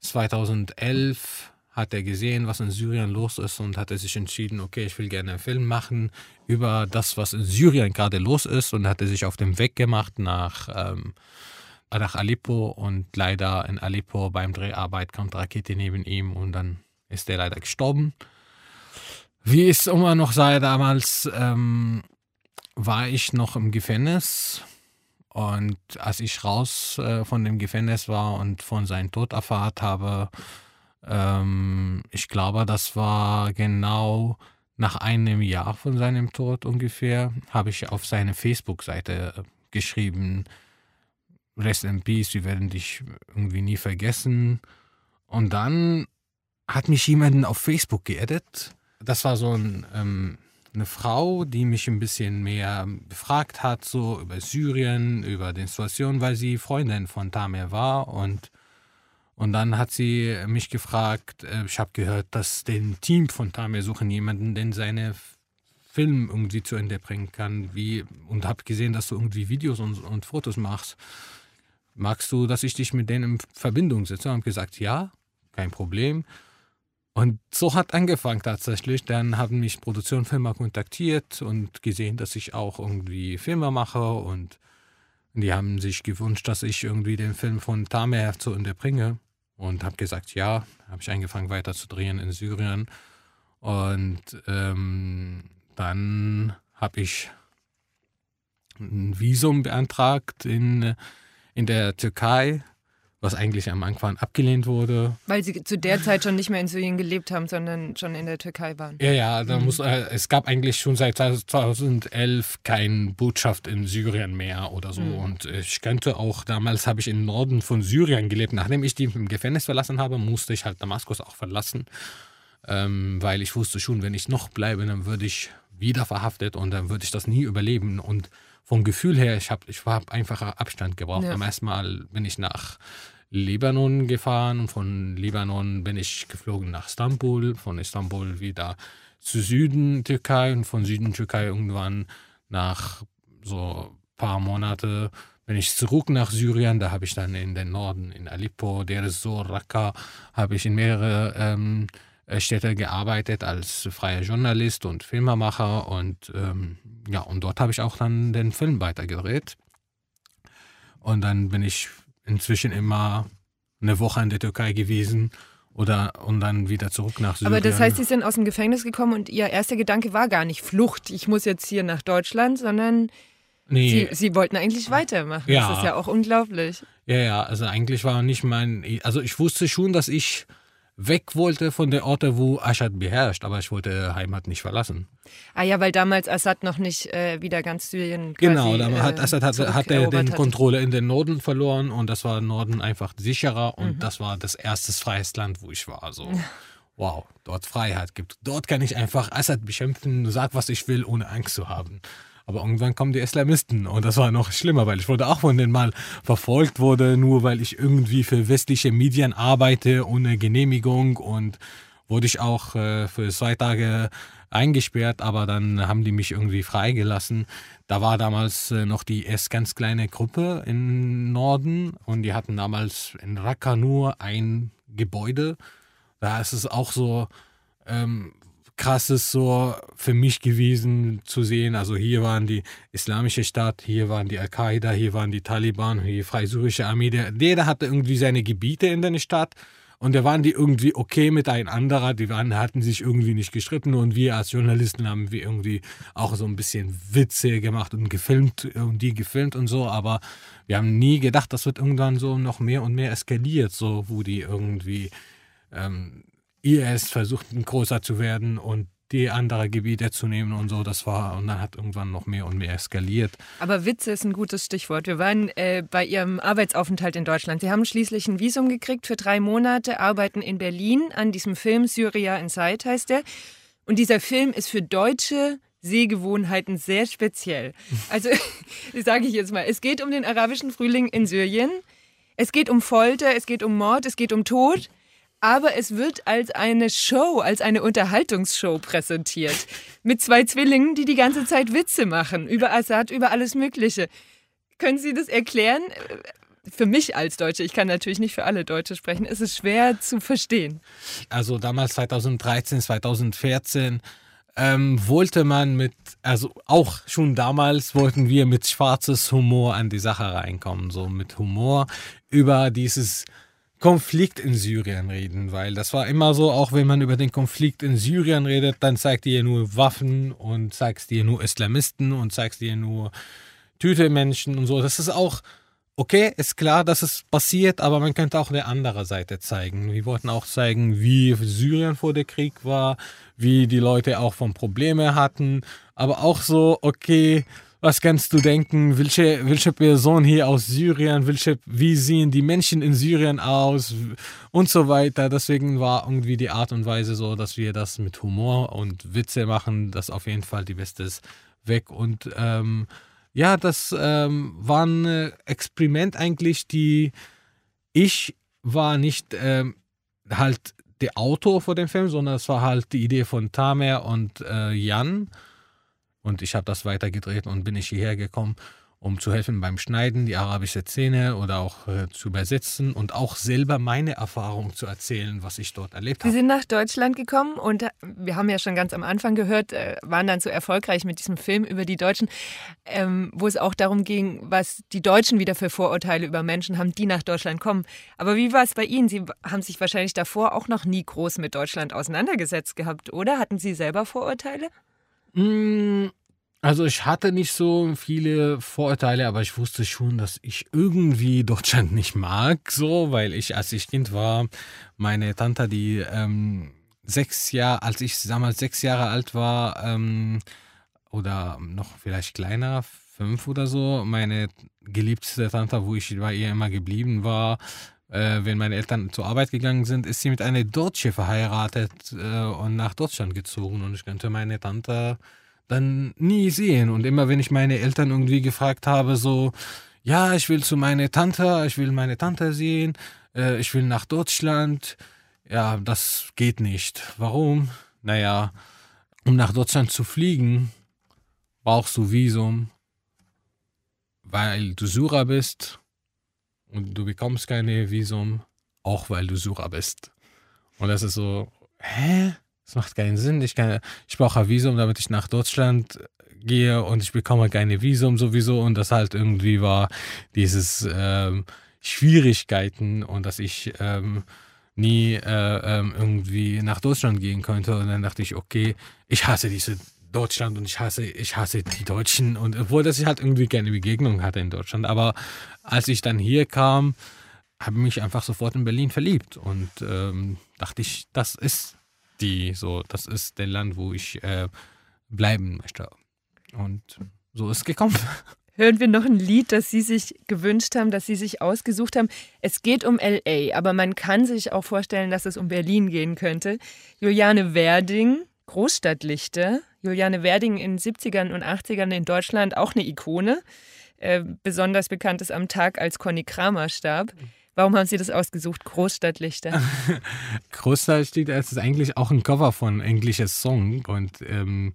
2011 hat er gesehen, was in Syrien los ist und hat er sich entschieden, okay, ich will gerne einen Film machen über das, was in Syrien gerade los ist und hat er sich auf den Weg gemacht nach, ähm, nach Aleppo und leider in Aleppo beim Dreharbeit kommt Rakete neben ihm und dann ist er leider gestorben. Wie es immer noch sei, damals ähm, war ich noch im Gefängnis und als ich raus äh, von dem Gefängnis war und von seinem Tod erfahrt habe, ähm, ich glaube, das war genau nach einem Jahr von seinem Tod ungefähr, habe ich auf seine Facebook-Seite geschrieben, Rest in Peace, wir werden dich irgendwie nie vergessen. Und dann hat mich jemand auf Facebook geedit. Das war so ein, ähm, eine Frau, die mich ein bisschen mehr befragt hat, so über Syrien, über die Situation, weil sie Freundin von Tamer war. Und, und dann hat sie mich gefragt, äh, ich habe gehört, dass den Team von Tamer suchen jemanden, den seine Film irgendwie zu Ende bringen kann. Wie, und habe gesehen, dass du irgendwie Videos und, und Fotos machst. Magst du, dass ich dich mit denen in Verbindung setze? Und habe gesagt, ja, kein Problem. Und so hat angefangen tatsächlich. Dann haben mich Produktionsfirma kontaktiert und gesehen, dass ich auch irgendwie Filme mache. Und die haben sich gewünscht, dass ich irgendwie den Film von Tamer zu Ende bringe und habe gesagt, ja, habe ich angefangen weiter zu drehen in Syrien. Und ähm, dann habe ich ein Visum beantragt in, in der Türkei was eigentlich am Anfang abgelehnt wurde. Weil sie zu der Zeit schon nicht mehr in Syrien gelebt haben, sondern schon in der Türkei waren. Ja, ja, da muss, äh, es gab eigentlich schon seit 2011 keine Botschaft in Syrien mehr oder so. Mhm. Und ich könnte auch, damals habe ich im Norden von Syrien gelebt. Nachdem ich die im Gefängnis verlassen habe, musste ich halt Damaskus auch verlassen. Ähm, weil ich wusste schon, wenn ich noch bleibe, dann würde ich wieder verhaftet und dann würde ich das nie überleben. Und vom Gefühl her, ich habe ich hab einfach Abstand gebraucht. Ja. Am ersten Mal bin ich nach Libanon gefahren und von Libanon bin ich geflogen nach Istanbul, von Istanbul wieder zu Süden Türkei und von Süden Türkei irgendwann nach so paar Monate bin ich zurück nach Syrien, da habe ich dann in den Norden, in Aleppo, ist so Raqqa, habe ich in mehrere ähm, Städte gearbeitet als freier Journalist und Filmemacher und ähm, ja, und dort habe ich auch dann den Film weitergedreht. Und dann bin ich inzwischen immer eine Woche in der Türkei gewesen oder und dann wieder zurück nach Syrien. Aber das heißt, Sie sind aus dem Gefängnis gekommen und Ihr erster Gedanke war gar nicht Flucht, ich muss jetzt hier nach Deutschland, sondern nee. Sie, Sie wollten eigentlich weitermachen. Ja. Das ist ja auch unglaublich. Ja, ja, also eigentlich war nicht mein, also ich wusste schon, dass ich weg wollte von der Orte, wo Assad beherrscht, aber ich wollte Heimat nicht verlassen. Ah ja, weil damals Assad noch nicht äh, wieder ganz Syrien quasi, Genau, da hat, äh, Assad hat, hat er den hat. Kontrolle in den Norden verloren und das war Norden einfach sicherer und mhm. das war das erste freies Land, wo ich war. So. wow, dort Freiheit gibt. Dort kann ich einfach Assad beschimpfen, sag was ich will, ohne Angst zu haben. Aber irgendwann kommen die Islamisten und das war noch schlimmer, weil ich wurde auch von denen mal verfolgt wurde, nur weil ich irgendwie für westliche Medien arbeite ohne Genehmigung und wurde ich auch äh, für zwei Tage eingesperrt, aber dann haben die mich irgendwie freigelassen. Da war damals äh, noch die erst ganz kleine Gruppe im Norden und die hatten damals in Raqqa nur ein Gebäude. Da ist es auch so, ähm, krasses so für mich gewesen zu sehen. Also hier waren die Islamische Staat, hier waren die Al-Qaida, hier waren die Taliban, hier die Freisyrische Armee. Der, jeder hatte irgendwie seine Gebiete in der Stadt. Und da waren die irgendwie okay mit ein anderer, die waren, hatten sich irgendwie nicht gestritten und wir als Journalisten haben wir irgendwie auch so ein bisschen Witze gemacht und gefilmt und die gefilmt und so, aber wir haben nie gedacht, das wird irgendwann so noch mehr und mehr eskaliert, so wo die irgendwie ähm, IS versuchten größer zu werden und die andere Gebiete zu nehmen und so. Das war, und dann hat irgendwann noch mehr und mehr eskaliert. Aber Witze ist ein gutes Stichwort. Wir waren äh, bei Ihrem Arbeitsaufenthalt in Deutschland. Sie haben schließlich ein Visum gekriegt für drei Monate, arbeiten in Berlin an diesem Film Syria Inside heißt der. Und dieser Film ist für deutsche Sehgewohnheiten sehr speziell. Also, sage ich jetzt mal, es geht um den arabischen Frühling in Syrien. Es geht um Folter, es geht um Mord, es geht um Tod aber es wird als eine Show, als eine Unterhaltungsshow präsentiert. Mit zwei Zwillingen, die die ganze Zeit Witze machen über Assad, über alles Mögliche. Können Sie das erklären? Für mich als Deutsche, ich kann natürlich nicht für alle Deutsche sprechen, ist es schwer zu verstehen. Also damals 2013, 2014 ähm, wollte man mit, also auch schon damals wollten wir mit schwarzes Humor an die Sache reinkommen, so mit Humor über dieses Konflikt in Syrien reden, weil das war immer so, auch wenn man über den Konflikt in Syrien redet, dann zeigt ihr nur Waffen und zeigst dir nur Islamisten und zeigst dir nur Tütemenschen und so. Das ist auch okay, ist klar, dass es passiert, aber man könnte auch eine andere Seite zeigen. Wir wollten auch zeigen, wie Syrien vor dem Krieg war, wie die Leute auch von Probleme hatten, aber auch so, okay, was kannst du denken, welche, welche Person hier aus Syrien, welche, wie sehen die Menschen in Syrien aus und so weiter. Deswegen war irgendwie die Art und Weise so, dass wir das mit Humor und Witze machen, das auf jeden Fall die Beste ist weg und ähm, ja, das ähm, war ein Experiment eigentlich, die ich war nicht ähm, halt der Autor vor dem Film, sondern es war halt die Idee von Tamer und äh, Jan. Und ich habe das weitergedreht und bin ich hierher gekommen um zu helfen beim Schneiden, die arabische Szene oder auch äh, zu übersetzen und auch selber meine Erfahrung zu erzählen, was ich dort erlebt habe. Sie sind nach Deutschland gekommen und wir haben ja schon ganz am Anfang gehört, äh, waren dann so erfolgreich mit diesem Film über die Deutschen, ähm, wo es auch darum ging, was die Deutschen wieder für Vorurteile über Menschen haben, die nach Deutschland kommen. Aber wie war es bei Ihnen? Sie haben sich wahrscheinlich davor auch noch nie groß mit Deutschland auseinandergesetzt gehabt, oder? Hatten Sie selber Vorurteile? Mmh. Also ich hatte nicht so viele Vorurteile, aber ich wusste schon, dass ich irgendwie Deutschland nicht mag, so, weil ich, als ich Kind war, meine Tante, die ähm, sechs Jahre, als ich damals sechs Jahre alt war, ähm, oder noch vielleicht kleiner, fünf oder so, meine geliebte Tante, wo ich bei ihr immer geblieben war, äh, wenn meine Eltern zur Arbeit gegangen sind, ist sie mit einer Deutsche verheiratet äh, und nach Deutschland gezogen und ich kannte meine Tante dann nie sehen. Und immer wenn ich meine Eltern irgendwie gefragt habe, so, ja, ich will zu meiner Tante, ich will meine Tante sehen, äh, ich will nach Deutschland, ja, das geht nicht. Warum? Naja, um nach Deutschland zu fliegen, brauchst du Visum, weil du Sura bist und du bekommst keine Visum, auch weil du Sura bist. Und das ist so, hä? Das macht keinen Sinn. Ich, kann, ich brauche ein Visum, damit ich nach Deutschland gehe und ich bekomme keine Visum sowieso und das halt irgendwie war dieses ähm, Schwierigkeiten und dass ich ähm, nie äh, ähm, irgendwie nach Deutschland gehen könnte und dann dachte ich, okay, ich hasse diese Deutschland und ich hasse, ich hasse die Deutschen und obwohl dass ich halt irgendwie keine Begegnung hatte in Deutschland, aber als ich dann hier kam, habe ich mich einfach sofort in Berlin verliebt und ähm, dachte ich, das ist die so, das ist der Land, wo ich äh, bleiben möchte. Und so ist es gekommen. Hören wir noch ein Lied, das Sie sich gewünscht haben, das Sie sich ausgesucht haben. Es geht um LA, aber man kann sich auch vorstellen, dass es um Berlin gehen könnte. Juliane Werding, Großstadtlichter. Juliane Werding in den 70ern und 80ern in Deutschland auch eine Ikone. Äh, besonders bekannt ist am Tag, als Conny Kramer starb. Warum haben Sie das ausgesucht, Großstadtlichter? Großstadtlichter ist eigentlich auch ein Cover von englisches Song und ähm,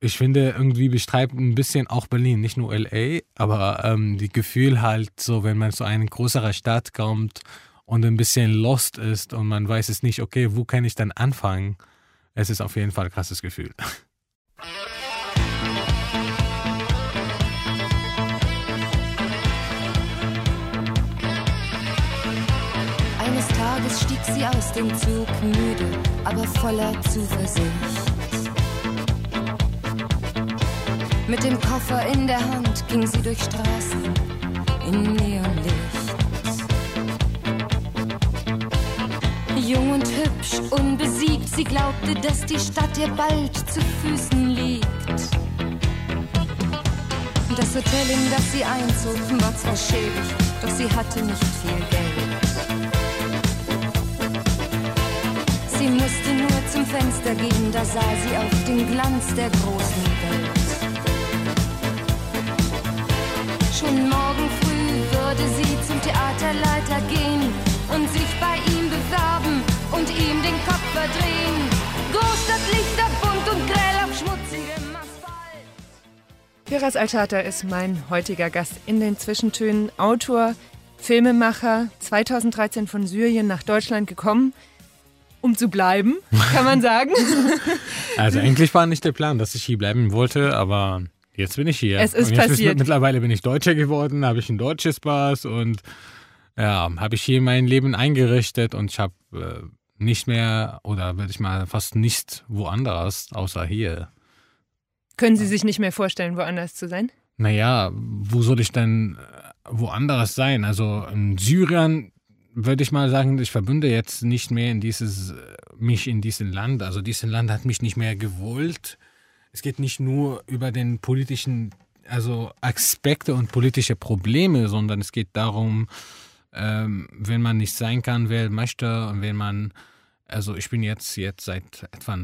ich finde, irgendwie beschreibt ein bisschen auch Berlin, nicht nur LA, aber ähm, die Gefühl halt so, wenn man zu einer größeren Stadt kommt und ein bisschen lost ist und man weiß es nicht, okay, wo kann ich dann anfangen? Es ist auf jeden Fall ein krasses Gefühl. Tages stieg sie aus dem Zug müde, aber voller Zuversicht. Mit dem Koffer in der Hand ging sie durch Straßen in Neonlicht. Jung und hübsch, unbesiegt, sie glaubte, dass die Stadt ihr bald zu Füßen liegt. Das Hotel, in das sie einzog, war zwar schäbig, doch sie hatte nicht viel Geld. Sie musste nur zum Fenster gehen, da sah sie auf den Glanz der großen Welt. Schon morgen früh würde sie zum Theaterleiter gehen und sich bei ihm bewerben und ihm den Kopf verdrehen. Großstadtlichter bunt und grell auf schmutzigem Asphalt. Firas Altata ist mein heutiger Gast in den Zwischentönen. Autor, Filmemacher, 2013 von Syrien nach Deutschland gekommen um zu bleiben, kann man sagen. Also eigentlich war nicht der Plan, dass ich hier bleiben wollte, aber jetzt bin ich hier. Es ist und jetzt passiert. mittlerweile bin ich Deutscher geworden, habe ich ein deutsches Pass und ja, habe ich hier mein Leben eingerichtet und ich habe äh, nicht mehr oder würde ich mal fast nicht woanders außer hier. Können Sie sich nicht mehr vorstellen, woanders zu sein? Naja, wo soll ich denn äh, woanders sein? Also in Syrien würde ich mal sagen, ich verbünde jetzt nicht mehr in dieses, äh, mich in diesem Land. Also dieses Land hat mich nicht mehr gewollt. Es geht nicht nur über den politischen, also Aspekte und politische Probleme, sondern es geht darum, ähm, wenn man nicht sein kann, wer möchte und wenn man, also ich bin jetzt, jetzt seit etwa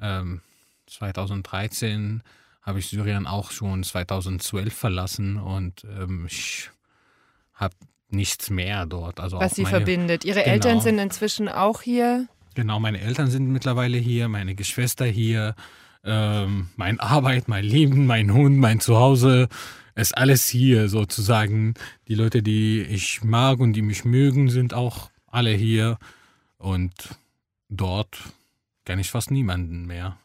ähm, 2013 habe ich Syrien auch schon 2012 verlassen und ähm, ich habe nichts mehr dort. Also Was Sie meine, verbindet. Ihre Genau. Eltern sind inzwischen auch hier. Genau, meine Eltern sind mittlerweile hier, meine Geschwister hier, ähm, meine Arbeit, mein Leben, mein Hund, mein Zuhause, ist alles hier sozusagen. Die Leute, die ich mag und die mich mögen, sind auch alle hier. Und dort kenne ich fast niemanden mehr.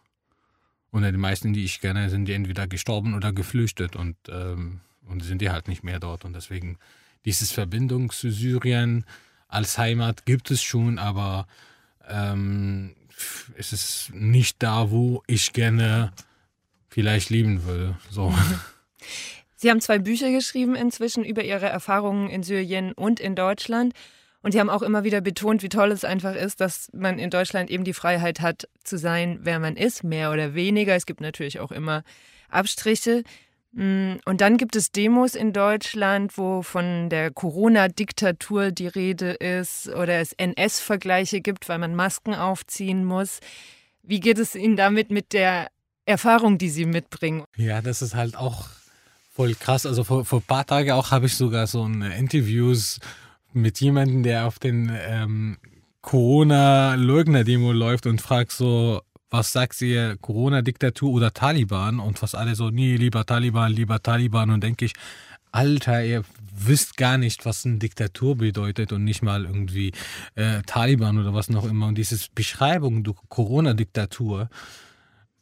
Und die meisten, die ich kenne, sind die entweder gestorben oder geflüchtet und, ähm, und sind die halt nicht mehr dort. Und deswegen dieses Verbindung zu Syrien als Heimat gibt es schon, aber ähm, es ist nicht da, wo ich gerne vielleicht leben will. So. Sie haben zwei Bücher geschrieben inzwischen über Ihre Erfahrungen in Syrien und in Deutschland. Und Sie haben auch immer wieder betont, wie toll es einfach ist, dass man in Deutschland eben die Freiheit hat, zu sein, wer man ist, mehr oder weniger. Es gibt natürlich auch immer Abstriche. Mm, Und dann gibt es Demos in Deutschland, wo von der Corona-Diktatur die Rede ist oder es NS-Vergleiche gibt, weil man Masken aufziehen muss. Wie geht es Ihnen damit mit der Erfahrung, die Sie mitbringen? Ja, das ist halt auch voll krass. Also vor, vor ein paar Tagen auch habe ich sogar so ein Interviews mit jemandem, der auf den ähm, Corona-Leugner-Demo läuft und fragt so, was sagt ihr, Corona-Diktatur oder Taliban? Und was alle so, nee, lieber Taliban, lieber Taliban. Und denke ich, Alter, ihr wisst gar nicht, was eine Diktatur bedeutet und nicht mal irgendwie äh, Taliban oder was noch immer. Und diese Beschreibung Corona-Diktatur,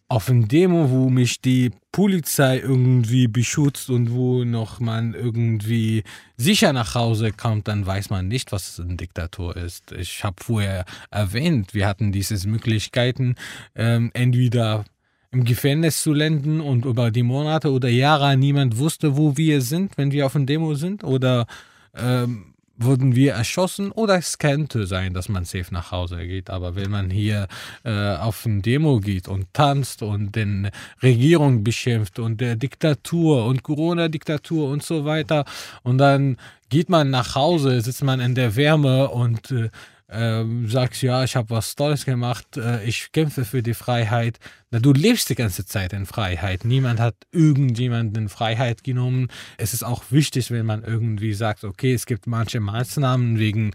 auf einer Demo, wo mich die Polizei irgendwie beschützt und wo noch man irgendwie sicher nach Hause kommt, dann weiß man nicht, was eine Diktatur ist. Ich habe vorher erwähnt, wir hatten diese Möglichkeiten, ähm, entweder im Gefängnis zu landen und über die Monate oder Jahre niemand wusste, wo wir sind, wenn wir auf einer Demo sind, oder ähm, wurden wir erschossen oder es könnte sein, dass man safe nach Hause geht. Aber wenn man hier äh, auf eine Demo geht und tanzt und den Regierung beschimpft und der Diktatur und Corona-Diktatur und so weiter und dann geht man nach Hause, sitzt man in der Wärme und äh, ähm, sagst, ja, ich habe was Tolles gemacht, äh, ich kämpfe für die Freiheit. Na, du lebst die ganze Zeit in Freiheit. Niemand hat irgendjemanden Freiheit genommen. Es ist auch wichtig, wenn man irgendwie sagt, okay, es gibt manche Maßnahmen wegen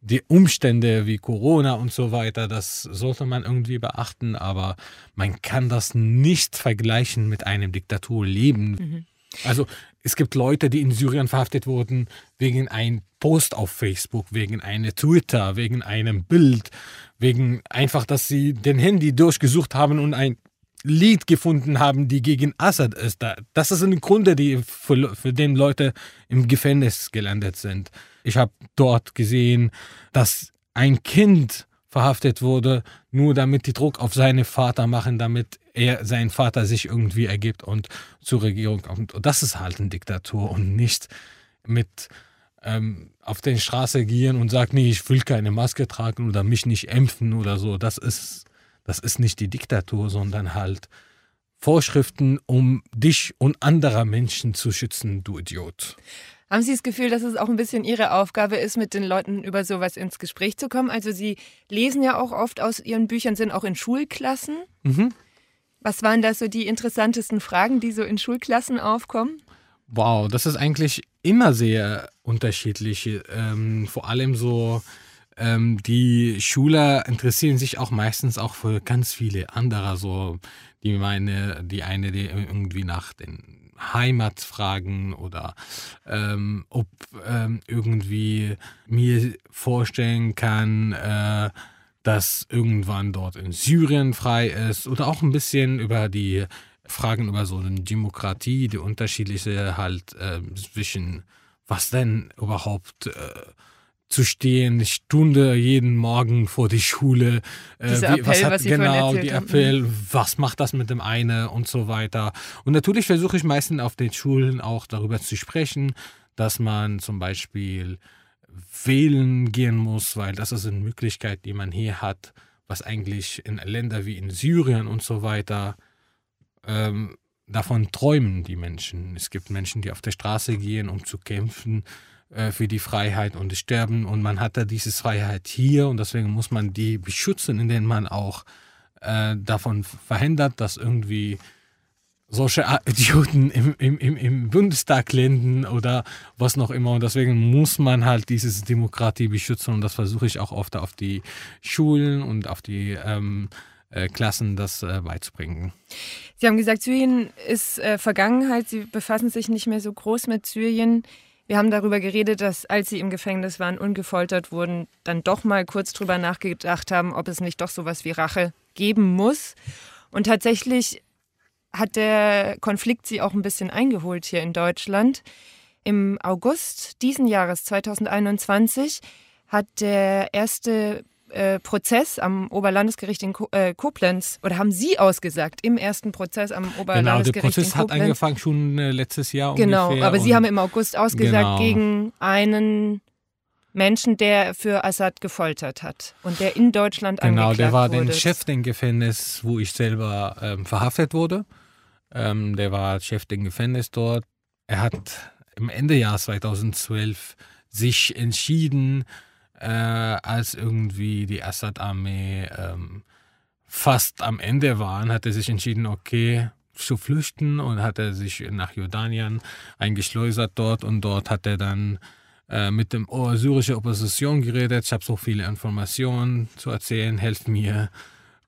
die Umstände wie Corona und so weiter, das sollte man irgendwie beachten, aber man kann das nicht vergleichen mit einem Diktaturleben. Also es gibt Leute, die in Syrien verhaftet wurden wegen einem Post auf Facebook, wegen einer Twitter, wegen einem Bild, wegen einfach, dass sie den Handy durchgesucht haben und ein Lied gefunden haben, die gegen Assad ist. Da- Das ist ein Gründe, die für, für den Leute im Gefängnis gelandet sind. Ich habe dort gesehen, dass ein Kind verhaftet wurde, nur damit die Druck auf seinen Vater machen, damit er sein Vater sich irgendwie ergibt und zur Regierung kommt. Und das ist halt eine Diktatur und nicht mit ähm, auf den Straße gehen und sagen, nee, ich will keine Maske tragen oder mich nicht impfen oder so. Das ist, das ist nicht die Diktatur, sondern halt Vorschriften, um dich und anderer Menschen zu schützen, du Idiot. Haben Sie das Gefühl, dass es auch ein bisschen Ihre Aufgabe ist, mit den Leuten über sowas ins Gespräch zu kommen? Also Sie lesen ja auch oft aus Ihren Büchern, sind auch in Schulklassen. Mhm. Was waren da so die interessantesten Fragen, die so in Schulklassen aufkommen? Wow, das ist eigentlich immer sehr unterschiedlich. Ähm, vor allem so, ähm, die Schüler interessieren sich auch meistens auch für ganz viele andere. So, die meine, die eine, die irgendwie nach den Heimat fragen oder ähm, ob ähm, irgendwie mir vorstellen kann, äh, dass irgendwann dort in Syrien frei ist oder auch ein bisschen über die Fragen über so eine Demokratie, die unterschiedliche halt äh, zwischen was denn überhaupt äh, zu stehen, eine Stunde jeden Morgen vor die Schule, äh, Dieser wie, was Appell, hat was Sie genau die haben. Appell, was macht das mit dem einen und so weiter. Und natürlich versuche ich meistens auf den Schulen auch darüber zu sprechen, dass man zum Beispiel wählen gehen muss, weil das ist eine Möglichkeit, die man hier hat, was eigentlich in Ländern wie in Syrien und so weiter ähm, davon träumen die Menschen. Es gibt Menschen, die auf der Straße gehen, um zu kämpfen äh, für die Freiheit und sterben. Und man hat da diese Freiheit hier und deswegen muss man die beschützen, indem man auch äh, davon verhindert, dass irgendwie solche Idioten im, im, im, im Bundestag landen oder was noch immer. Und deswegen muss man halt diese Demokratie beschützen. Und das versuche ich auch oft auf die Schulen und auf die ähm, äh, Klassen das äh, beizubringen. Sie haben gesagt, Syrien ist äh, Vergangenheit. Sie befassen sich nicht mehr so groß mit Syrien. Wir haben darüber geredet, dass als Sie im Gefängnis waren und gefoltert wurden, dann doch mal kurz drüber nachgedacht haben, ob es nicht doch sowas wie Rache geben muss. Und tatsächlich hat der Konflikt Sie auch ein bisschen eingeholt hier in Deutschland. Im August diesen Jahres 2021 hat der erste äh, Prozess am Oberlandesgericht in Ko äh, Koblenz, oder haben Sie ausgesagt, im ersten Prozess am Genau, der Oberlandesgericht Prozess in hat Koblenz. angefangen schon äh, letztes Jahr Genau, ungefähr. aber Sie haben im August ausgesagt Genau. gegen einen Menschen, der für Assad gefoltert hat und der in Deutschland Genau, angeklagt der war wurde. der Chef des Gefängnisses, wo ich selber ähm, verhaftet wurde. Ähm, der war Chef des Gefängnisses dort. Er hat im Endejahr 2012 sich entschieden, äh, als irgendwie die Assad-Armee ähm, fast am Ende war, hat er sich entschieden, okay, zu flüchten und hat er sich nach Jordanien eingeschleusert dort und dort hat er dann äh, mit dem oh, syrischen Opposition geredet. Ich habe so viele Informationen zu erzählen, helft mir.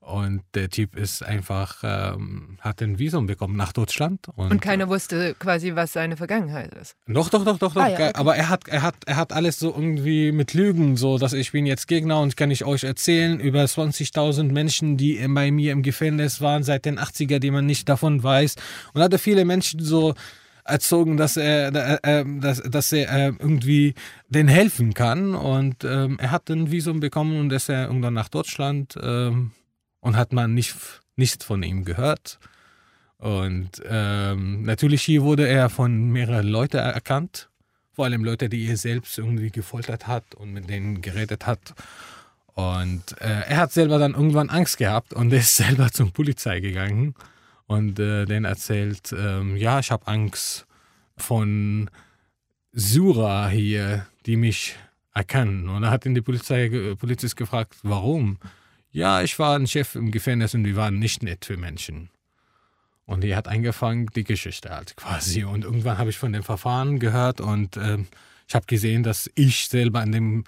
Und der Typ ist einfach, ähm, hat ein Visum bekommen nach Deutschland. Und, und keiner wusste quasi, was seine Vergangenheit ist. doch, doch, doch, doch, doch. Ah, ja, okay. Aber er hat, er hat, er hat alles so irgendwie mit Lügen, so dass ich bin jetzt Gegner und kann ich euch erzählen über 20.000 Menschen, die bei mir im Gefängnis waren seit den 80er, die man nicht davon weiß. Und hatte viele Menschen so erzogen, dass er, äh, äh, dass, dass er äh, irgendwie denen helfen kann. Und ähm, er hat ein Visum bekommen und ist er irgendwann nach Deutschland ähm, und hat man nicht, nichts von ihm gehört. Und ähm, natürlich hier wurde er von mehreren Leuten erkannt. Vor allem Leute, die er selbst irgendwie gefoltert hat und mit denen geredet hat. Und äh, er hat selber dann irgendwann Angst gehabt und ist selber zur Polizei gegangen und äh, denen erzählt, ähm, ja, ich habe Angst von Sura hier, die mich erkennen. Und er hat ihn die Polizei, Polizist gefragt, warum? Ja, ich war ein Chef im Gefängnis und die waren nicht nett für Menschen. Und die hat angefangen, die Geschichte halt quasi. Und irgendwann habe ich von dem Verfahren gehört und ähm, ich habe gesehen, dass ich selber in dem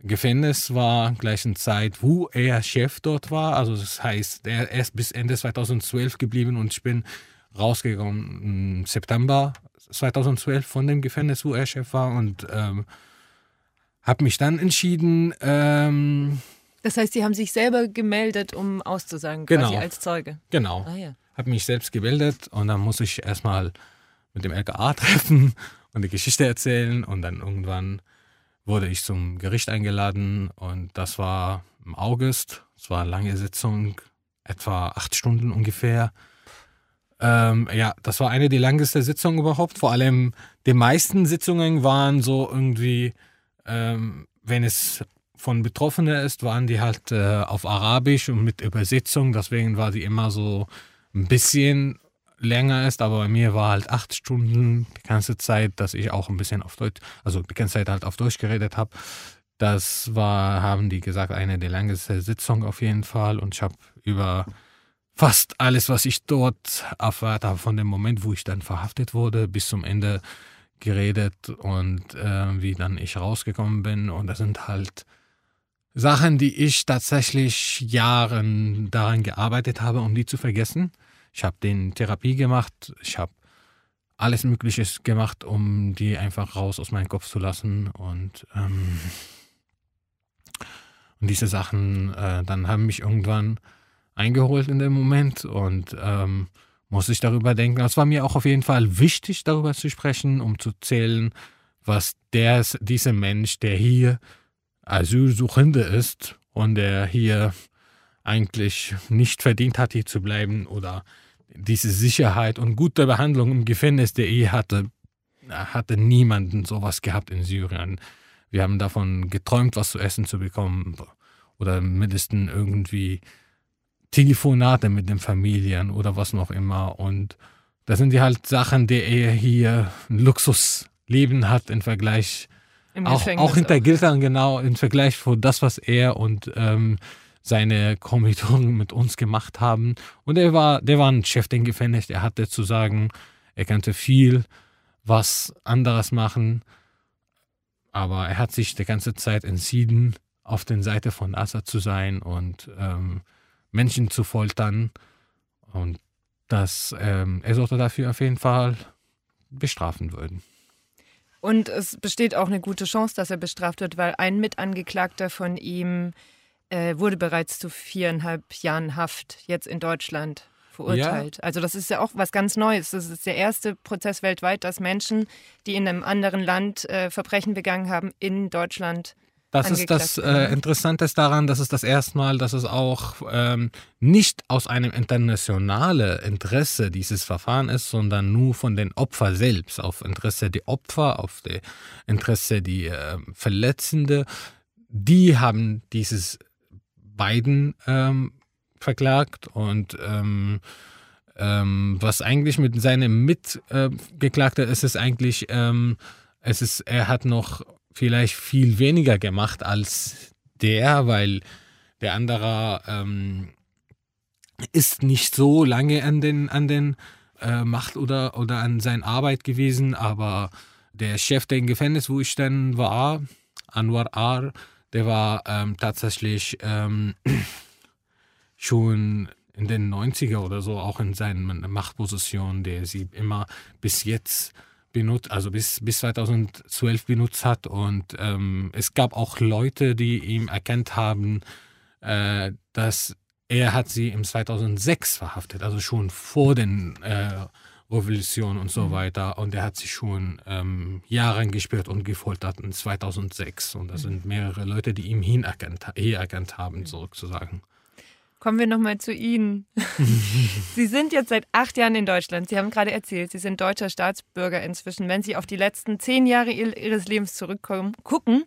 Gefängnis war, gleichen Zeit, wo er Chef dort war. Also das heißt, er ist bis Ende 2012 geblieben und ich bin rausgekommen im September 2012 von dem Gefängnis, wo er Chef war und ähm, habe mich dann entschieden, ähm, Das heißt, Sie haben sich selber gemeldet, um auszusagen, Genau. quasi als Zeuge. genau, Ah ja. habe mich selbst gemeldet und dann muss ich erstmal mit dem LKA treffen und die Geschichte erzählen und dann irgendwann wurde ich zum Gericht eingeladen und das war im August. Es war eine lange Sitzung, etwa acht Stunden ungefähr. Ähm, ja, das war eine der längsten Sitzungen überhaupt. Vor allem die meisten Sitzungen waren so irgendwie, ähm, wenn es von Betroffenen ist, waren die halt äh, auf Arabisch und mit Übersetzung. Deswegen war die immer so ein bisschen länger ist, aber bei mir war halt acht Stunden die ganze Zeit, dass ich auch ein bisschen auf Deutsch, also die ganze Zeit halt auf Deutsch geredet habe. Das war, haben die gesagt, eine der längsten Sitzungen auf jeden Fall und ich habe über fast alles, was ich dort erfahrt habe, von dem Moment, wo ich dann verhaftet wurde, bis zum Ende geredet und äh, wie dann ich rausgekommen bin und das sind halt Sachen, die ich tatsächlich Jahren daran gearbeitet habe, um die zu vergessen. Ich habe den Therapie gemacht, ich habe alles Mögliche gemacht, um die einfach raus aus meinem Kopf zu lassen. Und ähm, Und diese Sachen äh, dann haben mich irgendwann eingeholt in dem Moment und ähm, muss ich darüber denken. Es war mir auch auf jeden Fall wichtig, darüber zu sprechen, um zu zählen, was der, dieser Mensch, der hier Asylsuchende ist und der hier eigentlich nicht verdient hat, hier zu bleiben oder diese Sicherheit und gute Behandlung im Gefängnis, der er hatte, hatte niemanden sowas gehabt in Syrien. Wir haben davon geträumt, was zu essen zu bekommen oder mindestens irgendwie Telefonate mit den Familien oder was noch immer. Und das sind die halt Sachen, die er hier ein Luxusleben hat im Vergleich, Im auch, Gefängnis auch hinter Gittern, genau, im Vergleich von das, was er und ähm, seine Kommilitonen mit uns gemacht haben. Und er war, der war ein Chef im Gefängnis, er hatte zu sagen, er könnte viel was anderes machen, aber er hat sich die ganze Zeit entschieden, auf der Seite von Assad zu sein und ähm, Menschen zu foltern. Und dass ähm, er sollte dafür auf jeden Fall bestrafen werden. Und es besteht auch eine gute Chance, dass er bestraft wird, weil ein Mitangeklagter von ihm äh, wurde bereits zu viereinhalb Jahren Haft jetzt in Deutschland verurteilt. Also das ist ja auch was ganz Neues. Das ist der erste Prozess weltweit, dass Menschen, die in einem anderen Land äh, Verbrechen begangen haben, in Deutschland Das ist das äh, Interessante daran, dass es das erste Mal, dass es auch ähm, nicht aus einem internationalen Interesse dieses Verfahren ist, sondern nur von den Opfern selbst, auf Interesse der Opfer, auf der Interesse die äh, Verletzende. Die haben dieses beiden ähm, verklagt und ähm, ähm, was eigentlich mit seinem Mitgeklagter ist, ist eigentlich, ähm, es ist, er hat noch vielleicht viel weniger gemacht als der, weil der andere ähm, ist nicht so lange an den, an den äh, Macht oder, oder an seiner Arbeit gewesen, aber der Chef der Gefängnis, wo ich dann war, Anwar Ar, der war ähm, tatsächlich ähm, schon in den 90er oder so auch in seinen Machtpositionen, der sie immer bis jetzt benutzt, also bis, bis 2012 benutzt hat. Und ähm, es gab auch Leute, die ihm erkannt haben, äh, dass er hat sie im 2006 verhaftet, also schon vor den äh, Revolution und so Mhm. weiter. Und er hat sich schon ähm, Jahre gesperrt und gefoltert in 2006. Und das Mhm. sind mehrere Leute, die ihm hin erkannt, hier erkannt haben, sozusagen. Kommen wir nochmal zu Ihnen. Sie sind jetzt seit acht Jahren in Deutschland. Sie haben gerade erzählt, Sie sind deutscher Staatsbürger inzwischen. Wenn Sie auf die letzten zehn Jahre ihr- Ihres Lebens zurückkommen, gucken,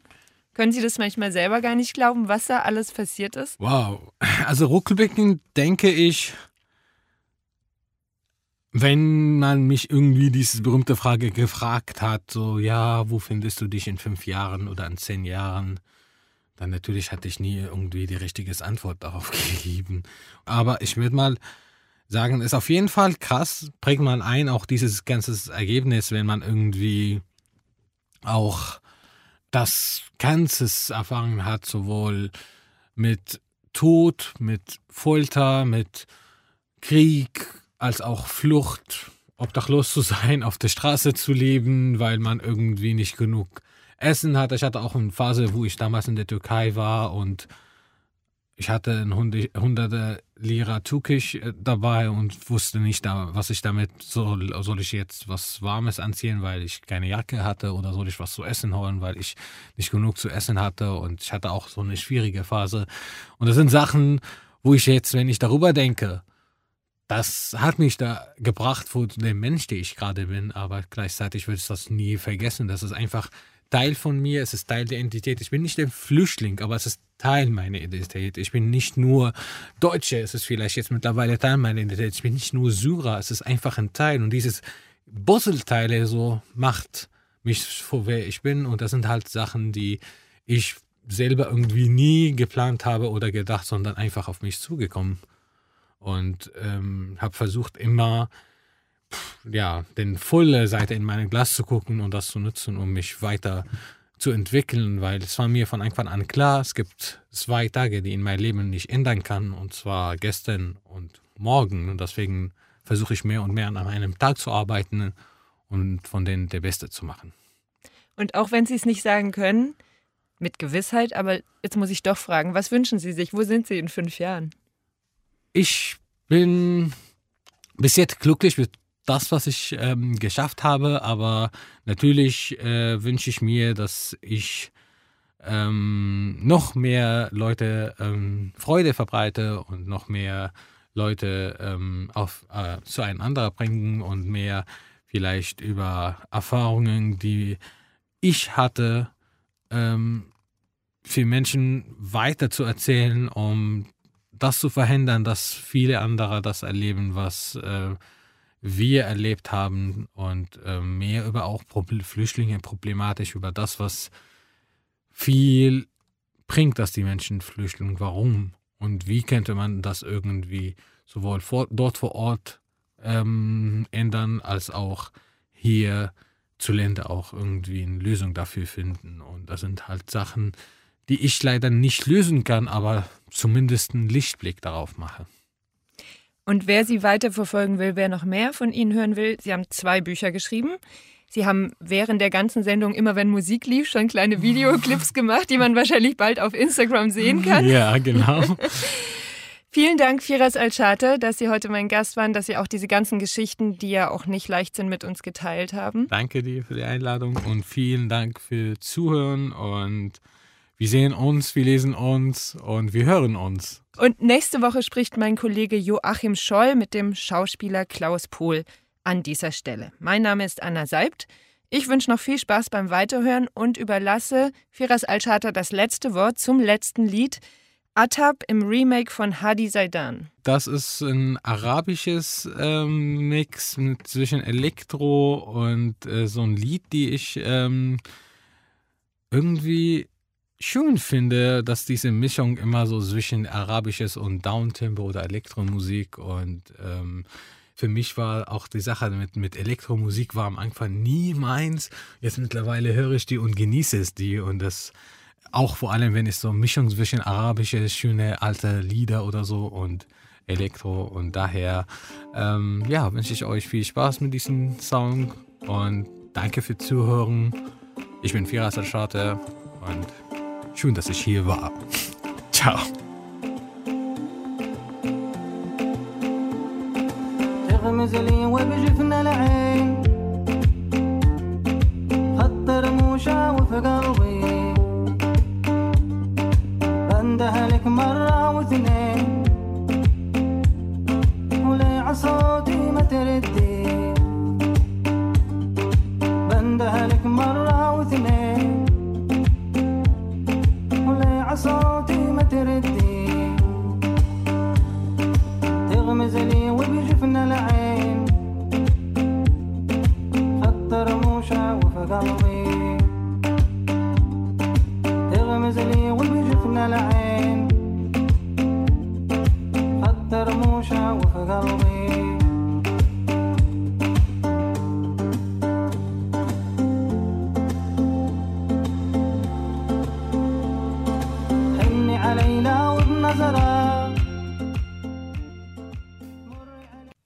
können Sie das manchmal selber gar nicht glauben, was da alles passiert ist? Wow. Also rückblickend denke ich, wenn man mich irgendwie diese berühmte Frage gefragt hat, so, ja, wo findest du dich in fünf Jahren oder in zehn Jahren, dann natürlich hatte ich nie irgendwie die richtige Antwort darauf gegeben. Aber ich würde mal sagen, ist auf jeden Fall krass, prägt man ein, auch dieses ganze Ergebnis, wenn man irgendwie auch das Ganze erfahren hat, sowohl mit Tod, mit Folter, mit Krieg, als auch Flucht, obdachlos zu sein, auf der Straße zu leben, weil man irgendwie nicht genug Essen hatte. Ich hatte auch eine Phase, wo ich damals in der Türkei war und ich hatte ein Hunde- hunderte Lira Türkisch äh, dabei und wusste nicht, was ich damit soll. Soll ich jetzt was Warmes anziehen, weil ich keine Jacke hatte oder soll ich was zu essen holen, weil ich nicht genug zu essen hatte und ich hatte auch so eine schwierige Phase. Und das sind Sachen, wo ich jetzt, wenn ich darüber denke, das hat mich da gebracht zu dem Mensch, der ich gerade bin, aber gleichzeitig würde ich das nie vergessen. Das ist einfach Teil von mir, es ist Teil der Identität. Ich bin nicht ein Flüchtling, aber es ist Teil meiner Identität. Ich bin nicht nur Deutsche, es ist vielleicht jetzt mittlerweile Teil meiner Identität. Ich bin nicht nur Syrer, es ist einfach ein Teil. Und dieses Puzzleteile so macht mich vor wer ich bin. Und das sind halt Sachen, die ich selber irgendwie nie geplant habe oder gedacht, sondern einfach auf mich zugekommen. Und ähm, habe versucht immer, ja, den volle Seite in mein Glas zu gucken und das zu nutzen, um mich weiter zu entwickeln, weil es war mir von Anfang an klar, es gibt zwei Tage, die in mein Leben nicht ändern kann, und zwar gestern und morgen. Und deswegen versuche ich mehr und mehr an einem Tag zu arbeiten und von denen der Beste zu machen. Und auch wenn Sie es nicht sagen können, mit Gewissheit, aber jetzt muss ich doch fragen, was wünschen Sie sich? Wo sind Sie in fünf Jahren? Ich bin bis jetzt glücklich mit das, was ich ähm, geschafft habe, aber natürlich äh, wünsche ich mir, dass ich ähm, noch mehr Leute ähm, Freude verbreite und noch mehr Leute ähm, auf, äh, zueinander bringen und mehr vielleicht über Erfahrungen, die ich hatte, ähm, für Menschen weiter zu erzählen, um das zu verhindern, dass viele andere das erleben, was äh, wir erlebt haben und äh, mehr über auch Problem, Flüchtlinge problematisch, über das, was viel bringt, dass die Menschen flüchten, warum und wie könnte man das irgendwie sowohl vor, dort vor Ort ähm, ändern, als auch hier zu Länder auch irgendwie eine Lösung dafür finden. Und das sind halt Sachen, die ich leider nicht lösen kann, aber zumindest einen Lichtblick darauf mache. Und wer Sie weiterverfolgen will, wer noch mehr von Ihnen hören will, Sie haben zwei Bücher geschrieben. Sie haben während der ganzen Sendung, immer wenn Musik lief, schon kleine Videoclips gemacht, die man wahrscheinlich bald auf Instagram sehen kann. Ja, genau. Vielen Dank, Firas Al-Shater, dass Sie heute mein Gast waren, dass Sie auch diese ganzen Geschichten, die ja auch nicht leicht sind, mit uns geteilt haben. Danke dir für die Einladung und vielen Dank für Zuhören und wir sehen uns, wir lesen uns und wir hören uns. Und nächste Woche spricht mein Kollege Joachim Scholl mit dem Schauspieler Klaus Pohl an dieser Stelle. Mein Name ist Anna Seibt. Ich wünsche noch viel Spaß beim Weiterhören und überlasse Firas Al-Shater das letzte Wort zum letzten Lied. Atab im Remake von Hadi Saidan. Das ist ein arabisches ähm, Mix mit, zwischen Elektro und äh, so ein Lied, die ich ähm, irgendwie schön finde, dass diese Mischung immer so zwischen arabisches und Downtempo oder Elektromusik und ähm, für mich war auch die Sache mit, mit Elektromusik war am Anfang nie meins. Jetzt mittlerweile höre ich die und genieße es die und das auch vor allem, wenn es so eine Mischung zwischen arabische, schöne alte Lieder oder so und Elektro und daher ähm, ja, wünsche ich euch viel Spaß mit diesem Song und danke für Zuhören. Ich bin Firas Al-Shate und schön, dass ich hier war. Ciao. تغمز لي وبجفنا العين خط رموشة وفي قلبي بندهلك مرة واثنين ولي عصوتي ما تردي ولي عصوتي ما تردي. تغمز لي وبجفنا العين. خط تغمز لي العين. وفي قلبي.